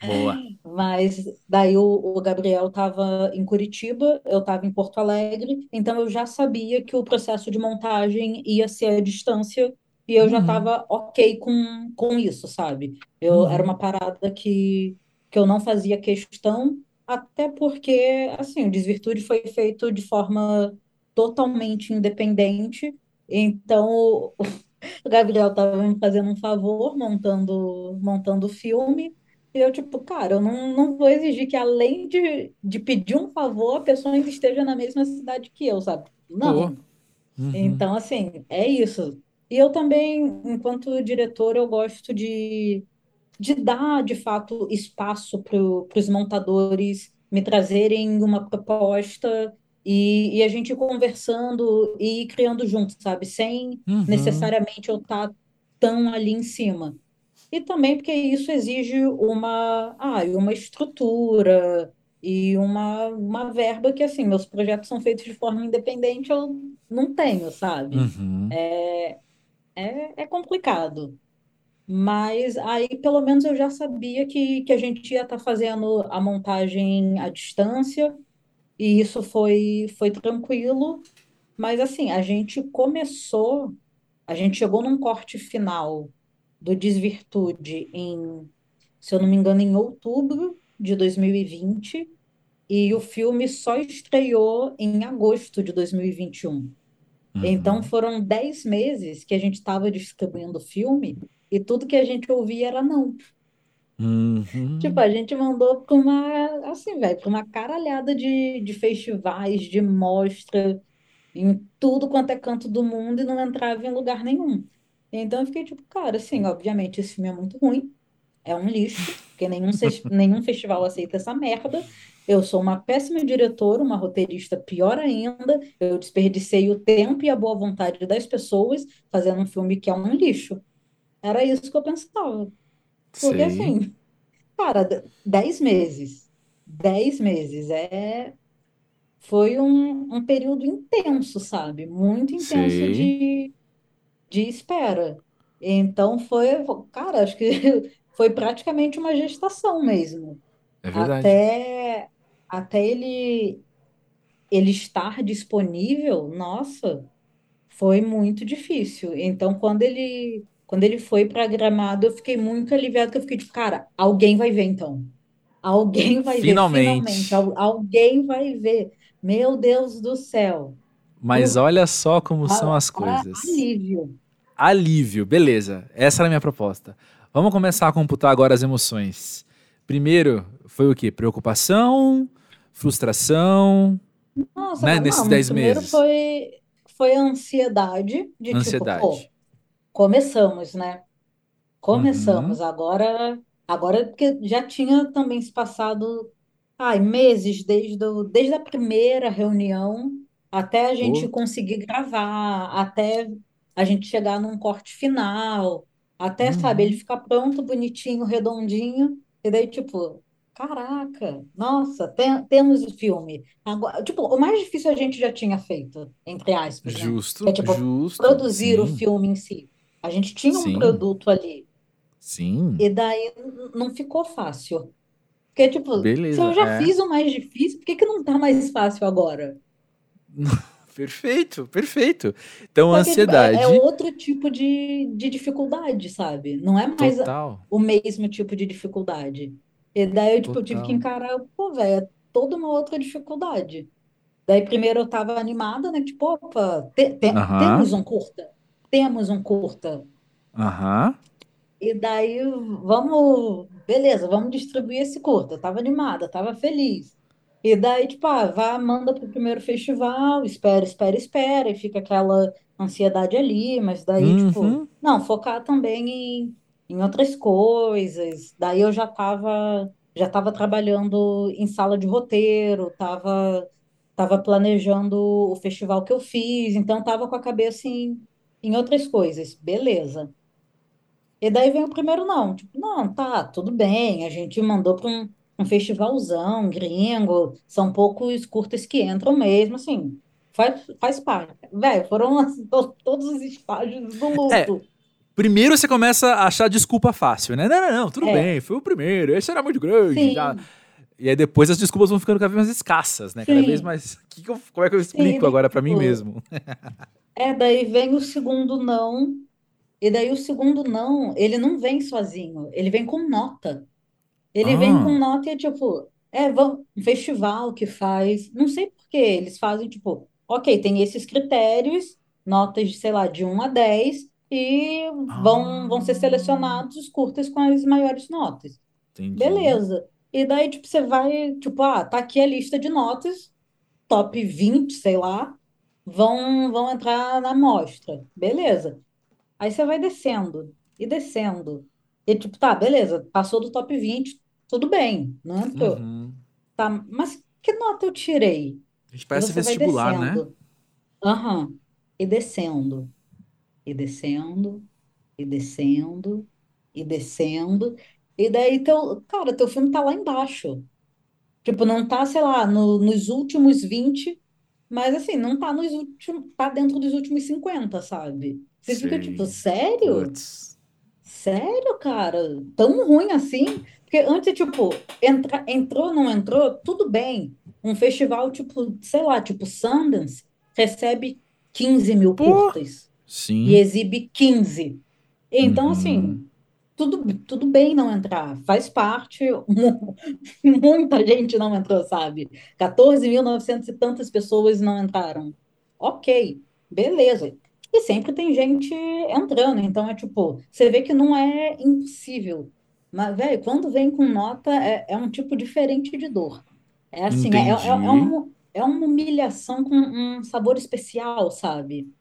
Boa. Mas daí o, o Gabriel estava em Curitiba, eu estava em Porto Alegre, então eu já sabia que o processo de montagem ia ser à distância e eu já Uhum. estava ok com, com isso, sabe? Eu, era Uhum. uma parada que, que eu não fazia questão, até porque, assim, o Desvirtude foi feito de forma totalmente independente, então o Gabriel estava me fazendo um favor montando montando o filme. E eu, tipo, cara, eu não, não vou exigir que, além de, de pedir um favor, a pessoa ainda esteja na mesma cidade que eu, sabe? Não. Uhum. Então, assim, é isso. E eu também, enquanto diretor, eu gosto de, de dar, de fato, espaço para os montadores me trazerem uma proposta e, e a gente conversando e criando junto, sabe? Sem Uhum. necessariamente eu estar tão ali em cima. E também porque isso exige uma, ah, uma estrutura e uma, uma verba que, assim, meus projetos são feitos de forma independente, eu não tenho, sabe? Uhum. É, é complicado. Mas aí, pelo menos, eu já sabia que, que a gente ia estar fazendo a montagem à distância, e isso foi, foi tranquilo. Mas, assim, a gente começou, a gente chegou num corte final do Desvirtude em, se eu não me engano, em outubro de 2020, e vinte, e o filme só estreou em agosto de 2021. Então, Uhum. foram 10 meses que a gente estava distribuindo o filme, e tudo que a gente ouvia era não. Tipo, Uhum. a gente mandou para uma, assim, velho, para uma caralhada de, de festivais, de mostra, em tudo quanto é canto do mundo e não entrava em lugar nenhum. Então eu fiquei tipo, cara, assim, obviamente esse filme é muito ruim, é um lixo, porque nenhum, nenhum festival aceita essa merda. Eu sou uma péssima diretora, uma roteirista pior ainda. Eu desperdicei o tempo e a boa vontade das pessoas fazendo um filme que é um lixo. Era isso que eu pensava. Porque Sei. assim, Cara, dez meses. Dez meses. É, foi um, um período intenso, sabe? Muito intenso de, de espera. Então foi, cara, acho que foi praticamente uma gestação mesmo. É verdade. Até, até ele, ele estar disponível, nossa, foi muito difícil. Então, quando ele, quando ele foi para Gramado, eu fiquei muito aliviada, que eu fiquei tipo, cara, alguém vai ver então. Alguém vai ver, finalmente, Finalmente. al- alguém vai ver. Meu Deus do céu. Mas O olha só como são a- as a- coisas. alívio. Alívio, beleza. Essa era a minha proposta. Vamos começar a computar agora as emoções. Primeiro, foi o quê? Preocupação, frustração, Nossa, né? cara, Nesses não, 10 primeiro meses. foi, foi a ansiedade de tipo, começamos, né? Uhum. Começamos. Agora, agora porque já tinha também se passado, ai, meses desde, o, desde a primeira reunião até a gente conseguir gravar, até a gente chegar num corte final, até, sabe, ele Uhum. ficar pronto, bonitinho, redondinho, e daí, tipo, caraca, nossa, tem- temos o filme. Agora, tipo, o mais difícil a gente já tinha feito, entre aspas, né? Que é, Justo, tipo, justo. produzir o Sim, filme em si. A gente tinha um sim, produto ali. sim. E daí não ficou fácil. Porque, tipo, se Beleza, eu já é. fiz o mais difícil, por que que não tá mais fácil agora? Perfeito, perfeito. Então, Só que, tipo, é, é ansiedade outro tipo de, de dificuldade, sabe? Não é mais total, o mesmo tipo de dificuldade. E daí eu, tipo, eu tive que encarar, pô, velho, é toda uma outra dificuldade. Daí primeiro eu tava animada, né? Tipo, opa, te- te- temos um curta. Temos um curta. aham. E daí, vamos, beleza, vamos distribuir esse curta. Eu tava animada, tava feliz. E daí, tipo, ah, vá, manda pro primeiro festival, espera, espera, espera, e fica aquela ansiedade ali, mas daí, tipo, Uhum. não, focar também em, em outras coisas. Daí eu já tava, já tava trabalhando em sala de roteiro, tava, tava planejando o festival que eu fiz, então tava com a cabeça em, em outras coisas. Beleza. E daí vem o primeiro não. Tipo, não, tá, tudo bem. A gente mandou para um, um festivalzão gringo. São poucos curtas que entram mesmo, assim. Faz, faz parte. Velho, foram assim, to- todos os estágios do É, luto. Primeiro você começa a achar desculpa fácil, né? Não, não, não, tudo é. bem, foi o primeiro, esse era muito grande. Já. E aí depois as desculpas vão ficando cada vez mais escassas, né? Sim. Cada vez mais. Que que eu, como é que eu explico Sim, agora para mim tipo, mesmo? é, daí vem o segundo não. E daí o segundo não, ele não vem sozinho, ele vem com nota. Ele ah. vem com nota e é tipo, é, vamos, um festival que faz. Não sei por que eles fazem, tipo, ok, tem esses critérios, notas de, sei lá, de 1 a 10, e vão, vão ser selecionados os curtas com as maiores notas. Entendi. Beleza. E daí, tipo, você vai, tipo, ah, tá aqui a lista de notas, top 20, sei lá, vão, vão entrar na amostra. Beleza. Aí você vai descendo e descendo. E tipo, tá, beleza, passou do top 20, tudo bem, não entrou. Uhum. Tá, mas que nota eu tirei? A gente parece vestibular, né? Aham. Uhum. E descendo e descendo, e descendo, e descendo. E daí, teu, cara, teu filme tá lá embaixo. Tipo, não tá, sei lá, no, nos últimos 20, mas assim, não tá nos últimos, tá dentro dos últimos 50, sabe? Você fica tipo, sério? Puts. Sério, cara? Tão ruim assim? Porque antes, tipo, entra, entrou, não entrou, tudo bem. Um festival, tipo, sei lá, tipo Sundance, recebe 15 mil Pô. curtas. Sim. e exibe 15. Então, uhum. assim, tudo, tudo bem não entrar, faz parte, muita gente não entrou, sabe? 14.900 e tantas pessoas não entraram. Ok, beleza. E sempre tem gente entrando, então é tipo, você vê que não é impossível. Mas, velho, quando vem com nota, é, é um tipo diferente de dor. É assim, é, é, é, uma, é uma humilhação com um sabor especial, sabe?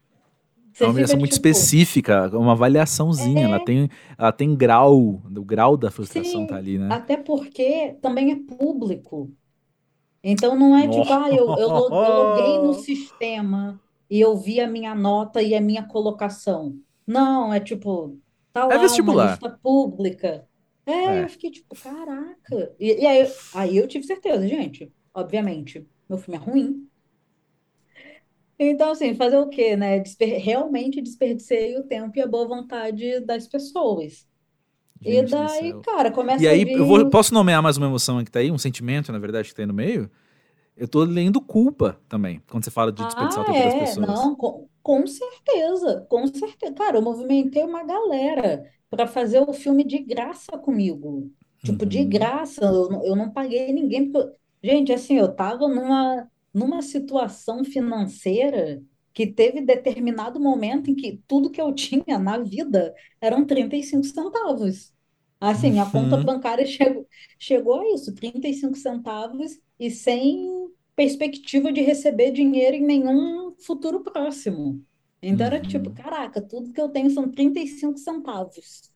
É uma avaliação muito tipo, específica, uma avaliaçãozinha. É... Ela, tem, ela tem grau, o grau da frustração Sim, tá ali, né? Até porque também é público. Então não é tipo, ah, eu, eu, eu loguei no sistema e eu vi a minha nota e a minha colocação. Não, é tipo, tá é lá é vestibular. uma lista pública. É, é, eu fiquei tipo, caraca. E, e aí, aí eu tive certeza, gente, obviamente, meu filme é ruim, então, assim, fazer o quê, né? Desper realmente desperdicei o tempo e a boa vontade das pessoas. E Gente do daí, cara, começa E aí, vir. eu vou- posso nomear mais uma emoção que tá aí? Um sentimento, na verdade, que tá aí no meio? Eu tô lendo culpa também, quando você fala de desperdiçar o Ah, tempo das é, pessoas. não, com, com certeza, com certeza. Cara, eu movimentei uma galera para fazer o filme de graça comigo. Tipo, de Uhum. graça, eu, não- eu não paguei ninguém. Porque, gente, assim, eu tava numa, numa situação financeira que teve determinado momento em que tudo que eu tinha na vida eram 35 centavos. Assim, a conta Uhum. bancária chegou, chegou a isso, 35 centavos e sem perspectiva de receber dinheiro em nenhum futuro próximo. Então era tipo, Uhum. caraca, tudo que eu tenho são 35 centavos.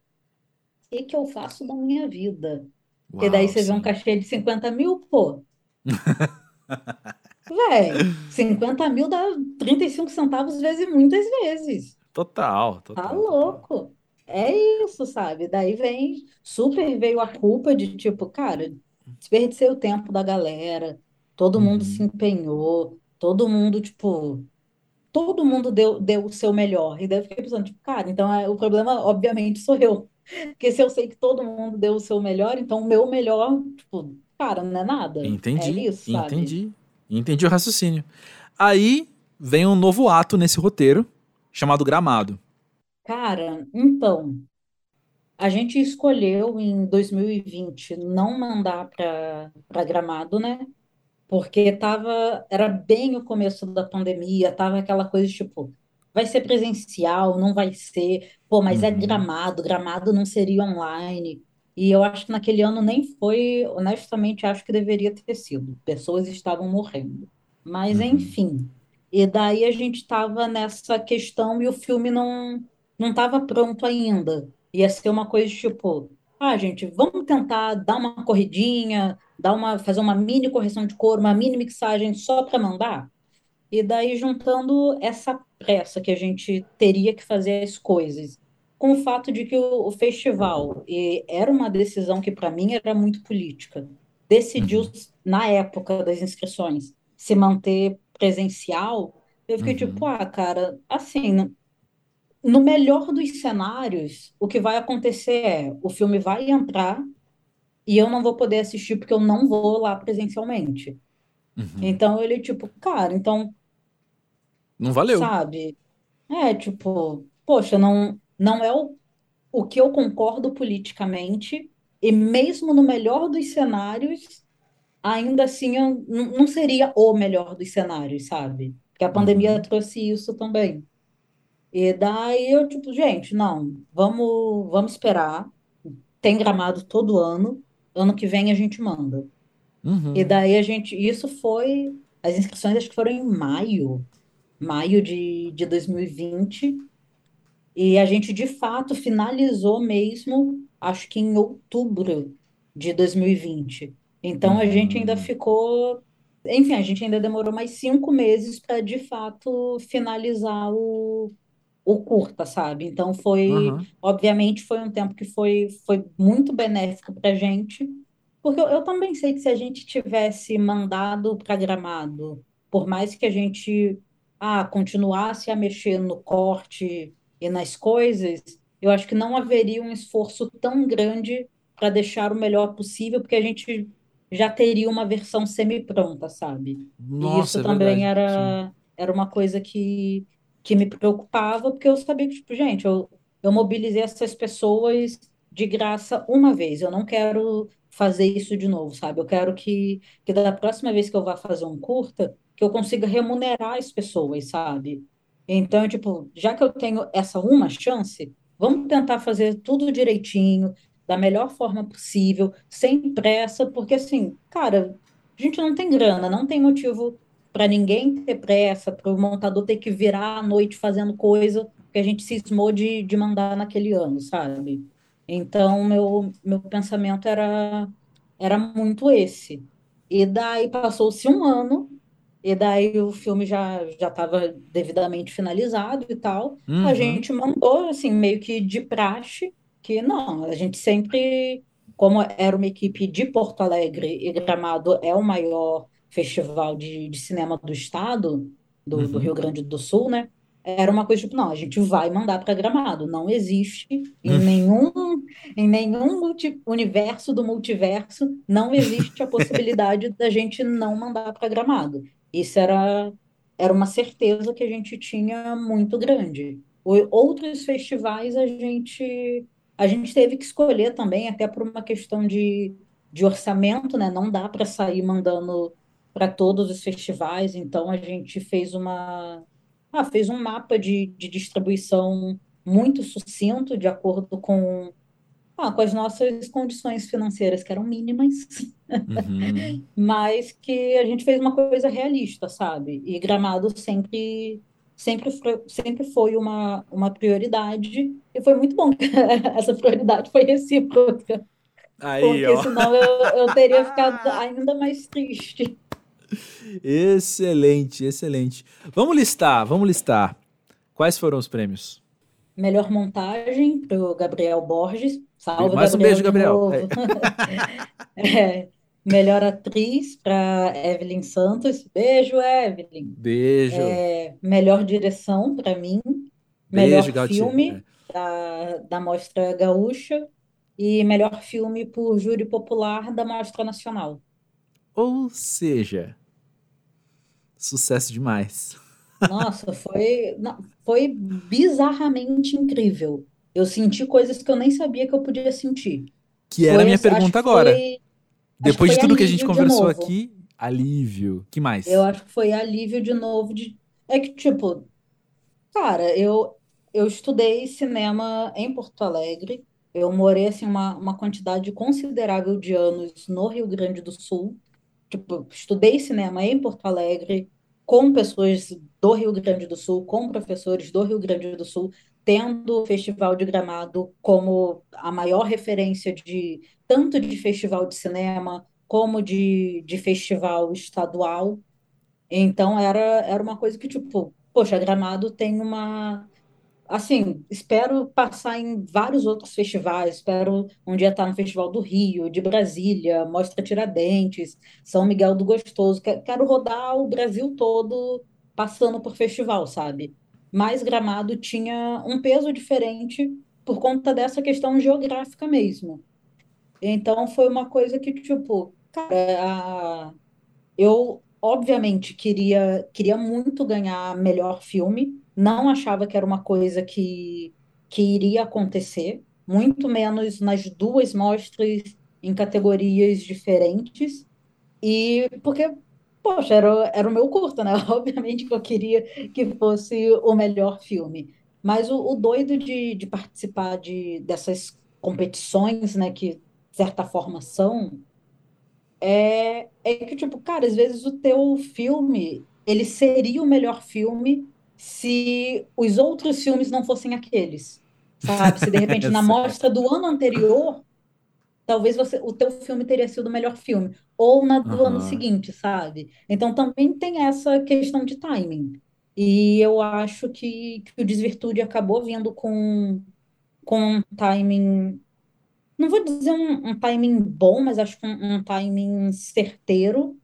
O que que eu faço da minha vida? Porque daí Uau, você vê um cachê de 50 mil, pô, Véi, 50 mil dá 35 centavos vezes muitas vezes. Total, Tá total, total. louco. É isso, sabe? Daí vem, super veio a culpa de tipo, cara, desperdicei o tempo da galera, todo mundo se Uhum. empenhou, todo mundo, tipo, todo mundo deu, deu o seu melhor. E daí eu fiquei pensando, tipo, cara, então é, o problema, obviamente, sou eu. Porque se eu sei que todo mundo deu o seu melhor, então o meu melhor, tipo, cara, não é nada. É Entendi, isso, sabe? entendi. Entendi o raciocínio. Aí vem um novo ato nesse roteiro, chamado Gramado. Cara, então, a gente escolheu em 2020 não mandar para Gramado, né? Porque tava, era bem o começo da pandemia, tava aquela coisa tipo, vai ser presencial, não vai ser, pô, mas é Uhum, Gramado, Gramado não seria online. E eu acho que naquele ano nem foi, honestamente, acho que deveria ter sido. Pessoas estavam morrendo. Mas uhum, enfim. E daí a gente estava nessa questão e o filme não não estava pronto ainda. Ia ser uma coisa tipo, ah, gente, vamos tentar dar uma corridinha, dar uma, fazer uma mini correção de cor, uma mini mixagem só para mandar. E daí juntando essa pressa que a gente teria que fazer as coisas, com o fato de que o, o festival e era uma decisão que para mim era muito política, decidiu uhum, na época das inscrições se manter presencial, eu fiquei tipo, uhum. ah, cara, assim, no melhor dos cenários, o que vai acontecer é o filme vai entrar e eu não vou poder assistir porque eu não vou lá presencialmente. Uhum. Então ele, tipo, cara, então, Não valeu. sabe? É, tipo, poxa, não, não é o, o que eu concordo politicamente, e mesmo no melhor dos cenários, ainda assim eu, não seria o melhor dos cenários, sabe? Porque a pandemia Uhum. trouxe isso também. E daí eu, tipo, gente, não, vamos, vamos esperar. Tem Gramado todo ano. Ano que vem a gente manda. E Uhum. daí a gente. Isso foi. As inscrições acho que foram em maio, maio de, de 2020. E a gente, de fato, finalizou mesmo, acho que em outubro de 2020. Então a gente ainda Uhum. ficou. Enfim, a gente ainda demorou mais cinco meses para, de fato, finalizar o, o curta, sabe? Então foi, Aham. obviamente, foi um tempo que foi, foi muito benéfico para a gente, porque eu, eu também sei que se a gente tivesse mandado para Gramado, por mais que a gente ah, continuasse a mexer no corte e nas coisas, eu acho que não haveria um esforço tão grande para deixar o melhor possível, porque a gente já teria uma versão semi-pronta, sabe? E Nossa, isso é também verdade. Sim. era, era uma coisa que que me preocupava, porque eu sabia que, tipo, gente, eu, eu mobilizei essas pessoas de graça uma vez, eu não quero fazer isso de novo, sabe? Eu quero que, que da próxima vez que eu vá fazer um curta, que eu consiga remunerar as pessoas, sabe? Então, tipo, já que eu tenho essa uma chance, vamos tentar fazer tudo direitinho, da melhor forma possível, sem pressa, porque assim, cara, a gente não tem grana, não tem motivo para ninguém ter pressa, para o montador ter que virar à noite fazendo coisa que a gente cismou de, de mandar naquele ano, sabe? Então, meu, meu pensamento era, era muito esse. E daí passou-se um ano, e daí o filme já já estava devidamente finalizado e tal. A Uhum. gente mandou, assim, meio que de praxe, que não, a gente sempre, como era uma equipe de Porto Alegre, e Gramado é o maior festival de, de cinema do estado, do, do Rio Uhum. Grande do Sul, né? Era uma coisa tipo, não, a gente vai mandar para Gramado. Não existe em Uhum. nenhum, em nenhum multi- universo do multiverso, não existe a possibilidade da gente não mandar para Gramado. Isso era, era uma certeza que a gente tinha muito grande. Outros festivais a gente, a gente teve que escolher também, até por uma questão de, de orçamento, né? Não dá para sair mandando para todos os festivais, então a gente fez uma, ah, fez um mapa de, de distribuição muito sucinto, de acordo com, ah, com as nossas condições financeiras, que eram mínimas, Uhum. mas que a gente fez uma coisa realista, sabe? E Gramado sempre, sempre, foi- sempre foi uma, uma prioridade, e foi muito bom que essa prioridade foi recíproca, Aí, porque ó. senão eu, eu teria ficado ainda mais triste. Excelente, excelente. Vamos listar, vamos listar. Quais foram os prêmios? Melhor montagem para o Gabriel Borges, salve Mais um Gabriel beijo, de Gabriel. É. É, melhor atriz para Evelyn Santos, beijo, Evelyn. Beijo. É, melhor direção para mim, Beijo, melhor Gautier. É. filme da, da Mostra Gaúcha e melhor filme por júri popular da Mostra Nacional. Ou seja, sucesso demais. Nossa, foi, foi bizarramente incrível. Eu senti coisas que eu nem sabia que eu podia sentir. Que era a Foi, minha assim, acho pergunta agora. foi, Depois de tudo que a gente conversou aqui, alívio. Que Eu mais? acho que foi alívio de novo de é que tipo, cara, eu eu estudei cinema em Porto Alegre. Eu morei assim uma, uma quantidade considerável de anos no Rio Grande do Sul. Tipo, estudei cinema em Porto Alegre com pessoas do Rio Grande do Sul, com professores do Rio Grande do Sul, tendo o Festival de Gramado como a maior referência de tanto de festival de cinema como de, de festival estadual. Então era, era uma coisa que, tipo, poxa, Gramado tem uma. Assim, espero passar em vários outros festivais, espero um dia estar no Festival do Rio, de Brasília, Mostra Tiradentes, São Miguel do Gostoso. Que- Quero rodar o Brasil todo passando por festival, sabe? Mas Gramado tinha um peso diferente por conta dessa questão geográfica mesmo. Então foi uma coisa que, tipo, cara, a... eu obviamente queria, queria muito ganhar melhor filme, não achava que era uma coisa que, que iria acontecer, muito menos nas duas mostras em categorias diferentes. E porque, poxa, era, era o meu curto, né? Obviamente que eu queria que fosse o melhor filme. Mas o, o doido de, de participar de, dessas competições, né, que de certa forma são, é, é que, tipo, cara, às vezes o teu filme, ele seria o melhor filme se os outros filmes não fossem aqueles, sabe? Se de repente na mostra do ano anterior, talvez você, o teu filme teria sido o melhor filme, ou na do uhum. ano seguinte, sabe? Então também tem essa questão de timing. E eu acho que, que o Desvirtude acabou vindo com, com um timing, não vou dizer um, um timing bom, mas acho que um, um timing certeiro,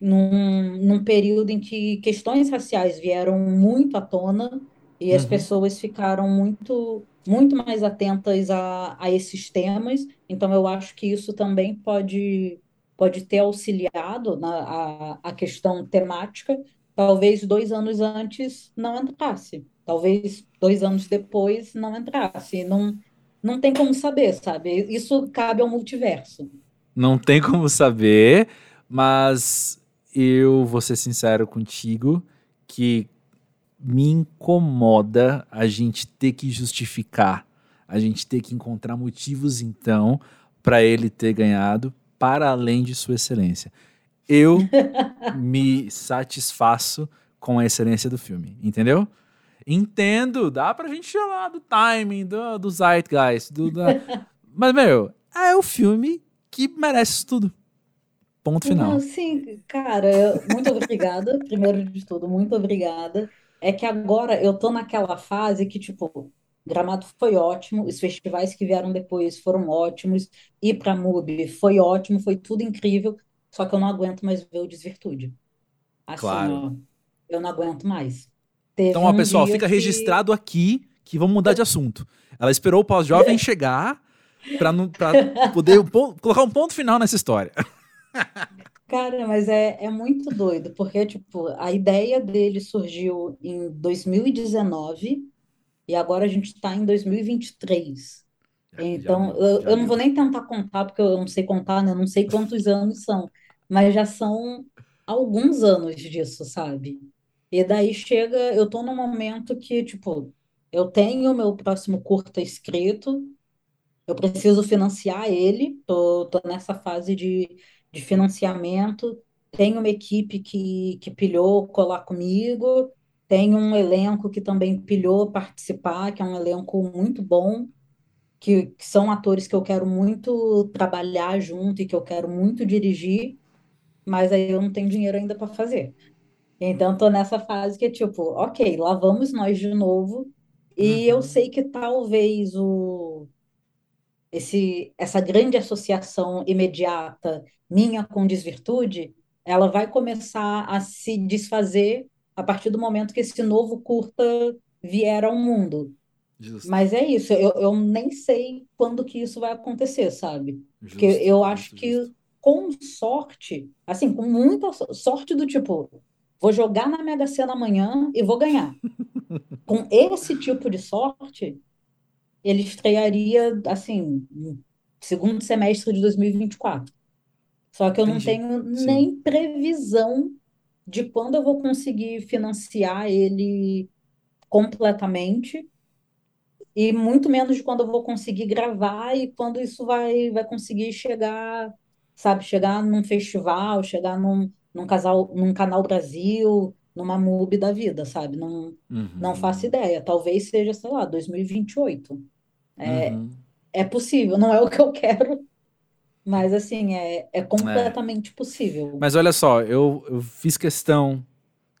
num, num período em que questões raciais vieram muito à tona e as uhum. pessoas ficaram muito, muito mais atentas a, a esses temas. Então, eu acho que isso também pode, pode ter auxiliado na a, a questão temática, talvez dois anos antes não entrasse, talvez dois anos depois não entrasse. Não, não tem como saber, sabe? Isso cabe ao multiverso. Não tem como saber, mas eu vou ser sincero contigo que me incomoda a gente ter que justificar, a gente ter que encontrar motivos então para ele ter ganhado para além de sua excelência eu me satisfaço com a excelência do filme, entendeu? Entendo, dá pra gente falar do timing, do, do zeitgeist, do, da... mas, meu, é o filme que merece tudo. Ponto final. Não, sim, cara, muito obrigada. Primeiro de tudo, muito obrigada. É que agora eu tô naquela fase que, tipo, Gramado foi ótimo, os festivais que vieram depois foram ótimos, ir pra MUBI foi ótimo, foi tudo incrível. Só que eu não aguento mais ver o Desvirtude. Assim, claro. ó, eu não aguento mais. Teve então, ó, um pessoal, fica que... registrado aqui que vamos mudar de assunto. Ela esperou o pós-jovem chegar para poder colocar um ponto final nessa história. Cara, mas é, é muito doido, porque, tipo, a ideia dele surgiu em 2019 e agora a gente está em 2023. Então, já, eu, eu não vou nem tentar contar, porque eu não sei contar, né? Eu não sei quantos anos são mas já são alguns anos disso, sabe? E daí chega, eu tô num momento que, tipo, eu tenho meu próximo curta escrito, eu preciso financiar ele, tô, tô nessa fase de, de financiamento, tenho uma equipe que, que pilhou colar comigo, tenho um elenco que também pilhou participar, que é um elenco muito bom, que, que são atores que eu quero muito trabalhar junto e que eu quero muito dirigir, mas aí eu não tenho dinheiro ainda para fazer. Então, estou nessa fase que é tipo, ok, lá vamos nós de novo, e uhum. eu sei que talvez o, esse, essa grande associação imediata minha com desvirtude, ela vai começar a se desfazer a partir do momento que esse novo curta vier ao mundo. Justo. Mas é isso, eu, eu nem sei quando que isso vai acontecer, sabe? Justo, Porque eu justo, acho que com sorte, assim, com muita sorte do tipo, vou jogar na Mega Sena amanhã e vou ganhar. com esse tipo de sorte, ele estrearia, assim, no segundo semestre de 2024. Só que eu Entendi. não tenho Sim. nem previsão de quando eu vou conseguir financiar ele completamente e muito menos de quando eu vou conseguir gravar e quando isso vai, vai conseguir chegar sabe, chegar num festival, chegar num, num, casal, num canal Brasil, numa MUBI da vida, sabe? Não, uhum. não faço ideia. Talvez seja, sei lá, 2028. É, uhum. é possível, não é o que eu quero, mas assim, é, é completamente é. possível. Mas olha só, eu, eu fiz questão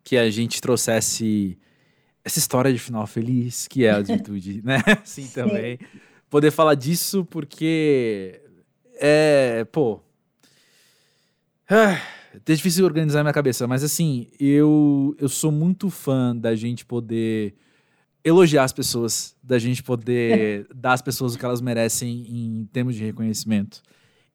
que a gente trouxesse essa história de final feliz, que é a atitude, né? Sim, também. Poder falar disso porque é, pô, é difícil organizar minha cabeça, mas assim, eu, eu sou muito fã da gente poder elogiar as pessoas, da gente poder dar às pessoas o que elas merecem em termos de reconhecimento.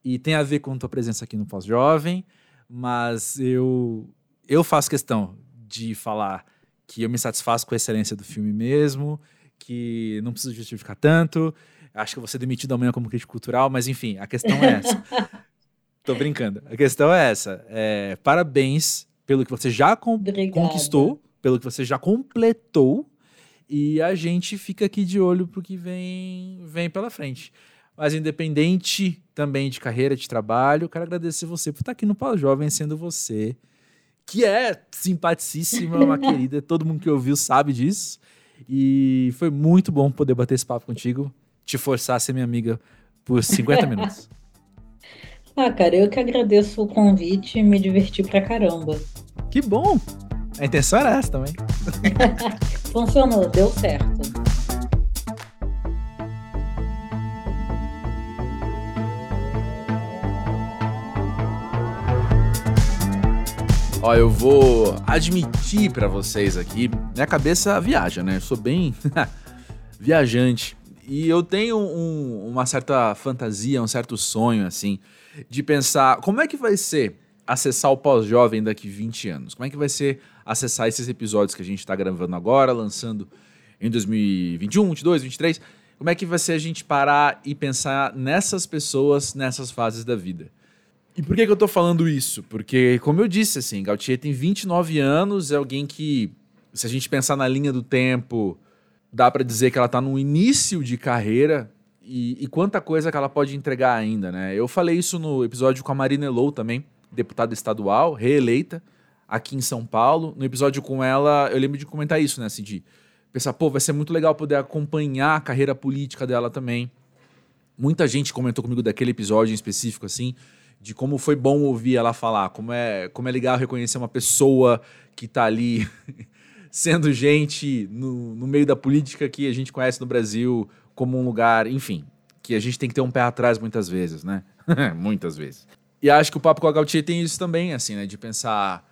E tem a ver com a tua presença aqui no Pós-Jovem, mas eu, eu faço questão de falar que eu me satisfaço com a excelência do filme mesmo, que não preciso justificar tanto. Acho que eu vou ser demitido amanhã como crítico cultural, mas enfim, a questão é essa. Tô brincando. A questão é essa. É, parabéns pelo que você já con conquistou, pelo que você já completou, e a gente fica aqui de olho pro que vem, vem pela frente. Mas independente também de carreira, de trabalho, quero agradecer você por estar aqui no Pós-Jovem, sendo você, que é simpaticíssima, uma querida, todo mundo que ouviu sabe disso. E foi muito bom poder bater esse papo contigo, te forçar a ser minha amiga por 50 minutos. Ah, cara, eu que agradeço o convite e me diverti pra caramba. Que bom! A intenção era essa também. Funcionou, deu certo. Ó, eu vou admitir para vocês aqui, minha cabeça viaja, né? Eu sou bem viajante. E eu tenho um, uma certa fantasia, um certo sonho, assim, de pensar como é que vai ser acessar o pós-jovem daqui 20 anos? Como é que vai ser acessar esses episódios que a gente está gravando agora, lançando em 2021, 22, 23? Como é que vai ser a gente parar e pensar nessas pessoas nessas fases da vida? E por que, que eu tô falando isso? Porque, como eu disse, assim, Gautier tem 29 anos, é alguém que, se a gente pensar na linha do tempo, dá para dizer que ela tá no início de carreira, e, e, quanta coisa que ela pode entregar ainda, né? Eu falei isso no episódio com a Marina Elou também, deputada estadual, reeleita aqui em São Paulo. No episódio com ela, eu lembro de comentar isso, né? Assim, de pensar, pô, vai ser muito legal poder acompanhar a carreira política dela também. Muita gente comentou comigo daquele episódio em específico, assim, de como foi bom ouvir ela falar, como é, como é legal reconhecer uma pessoa que tá ali sendo gente no, no meio da política que a gente conhece no Brasil, como um lugar, enfim, que a gente tem que ter um pé atrás muitas vezes, né? muitas vezes. E acho que o Papo com a Gautier tem isso também, assim, né? De pensar,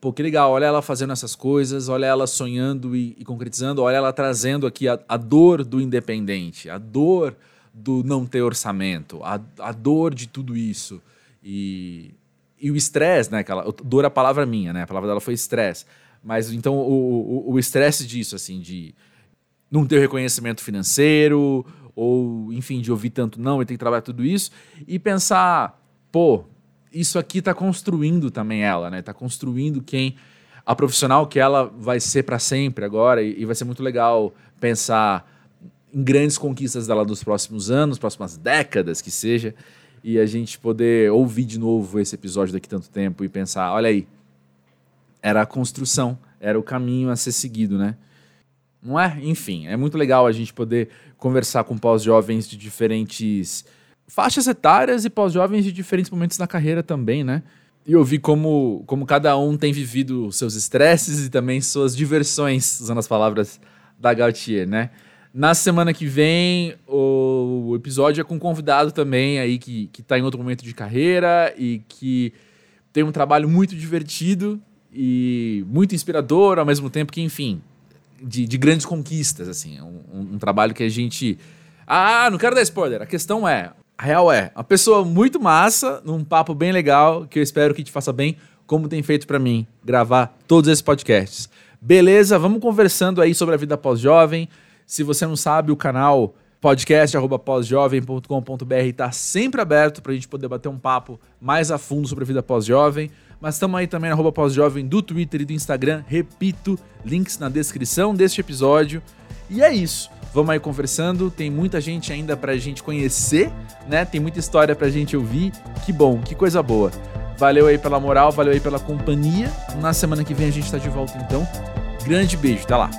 pô, que legal, olha ela fazendo essas coisas, olha ela sonhando e, e concretizando, olha ela trazendo aqui a, a, dor do independente, a dor do não ter orçamento, a, a dor de tudo isso. E, e o estresse, né? Aquela, dor é a palavra minha, né? A palavra dela foi estresse. Mas então o estresse disso, assim, de não ter reconhecimento financeiro, ou enfim, de ouvir tanto não e ter que trabalhar tudo isso, e pensar, pô, isso aqui está construindo também ela, né? Está construindo quem a profissional que ela vai ser para sempre agora e, e, vai ser muito legal pensar em grandes conquistas dela dos próximos anos, próximas décadas que seja, e a gente poder ouvir de novo esse episódio daqui tanto tempo e pensar, olha aí, era a construção, era o caminho a ser seguido, né? Não é? Enfim, é muito legal a gente poder conversar com pós-jovens de diferentes faixas etárias e pós-jovens de diferentes momentos na carreira também, né? E ouvir como, como cada um tem vivido seus estresses e também suas diversões, usando as palavras da Gautier, né? Na semana que vem, o episódio é com um convidado também aí que, que tá em outro momento de carreira e que tem um trabalho muito divertido e muito inspirador ao mesmo tempo que, enfim, de, de grandes conquistas, assim. Um, um, trabalho que a gente. Ah, não quero dar spoiler. A questão é. A real é, uma pessoa muito massa, num papo bem legal, que eu espero que te faça bem, como tem feito para mim, gravar todos esses podcasts. Beleza, vamos conversando aí sobre a vida pós-jovem. Se você não sabe, o canal podcast.pósjovem.com.br está sempre aberto para a gente poder bater um papo mais a fundo sobre a vida pós-jovem. Mas estamos aí também na pós-jovem do Twitter e do Instagram. Repito, links na descrição deste episódio. E é isso. Vamos aí conversando. Tem muita gente ainda para a gente conhecer, né? Tem muita história para a gente ouvir. Que bom, que coisa boa. Valeu aí pela moral, valeu aí pela companhia. Na semana que vem a gente está de volta então. Grande beijo, até lá.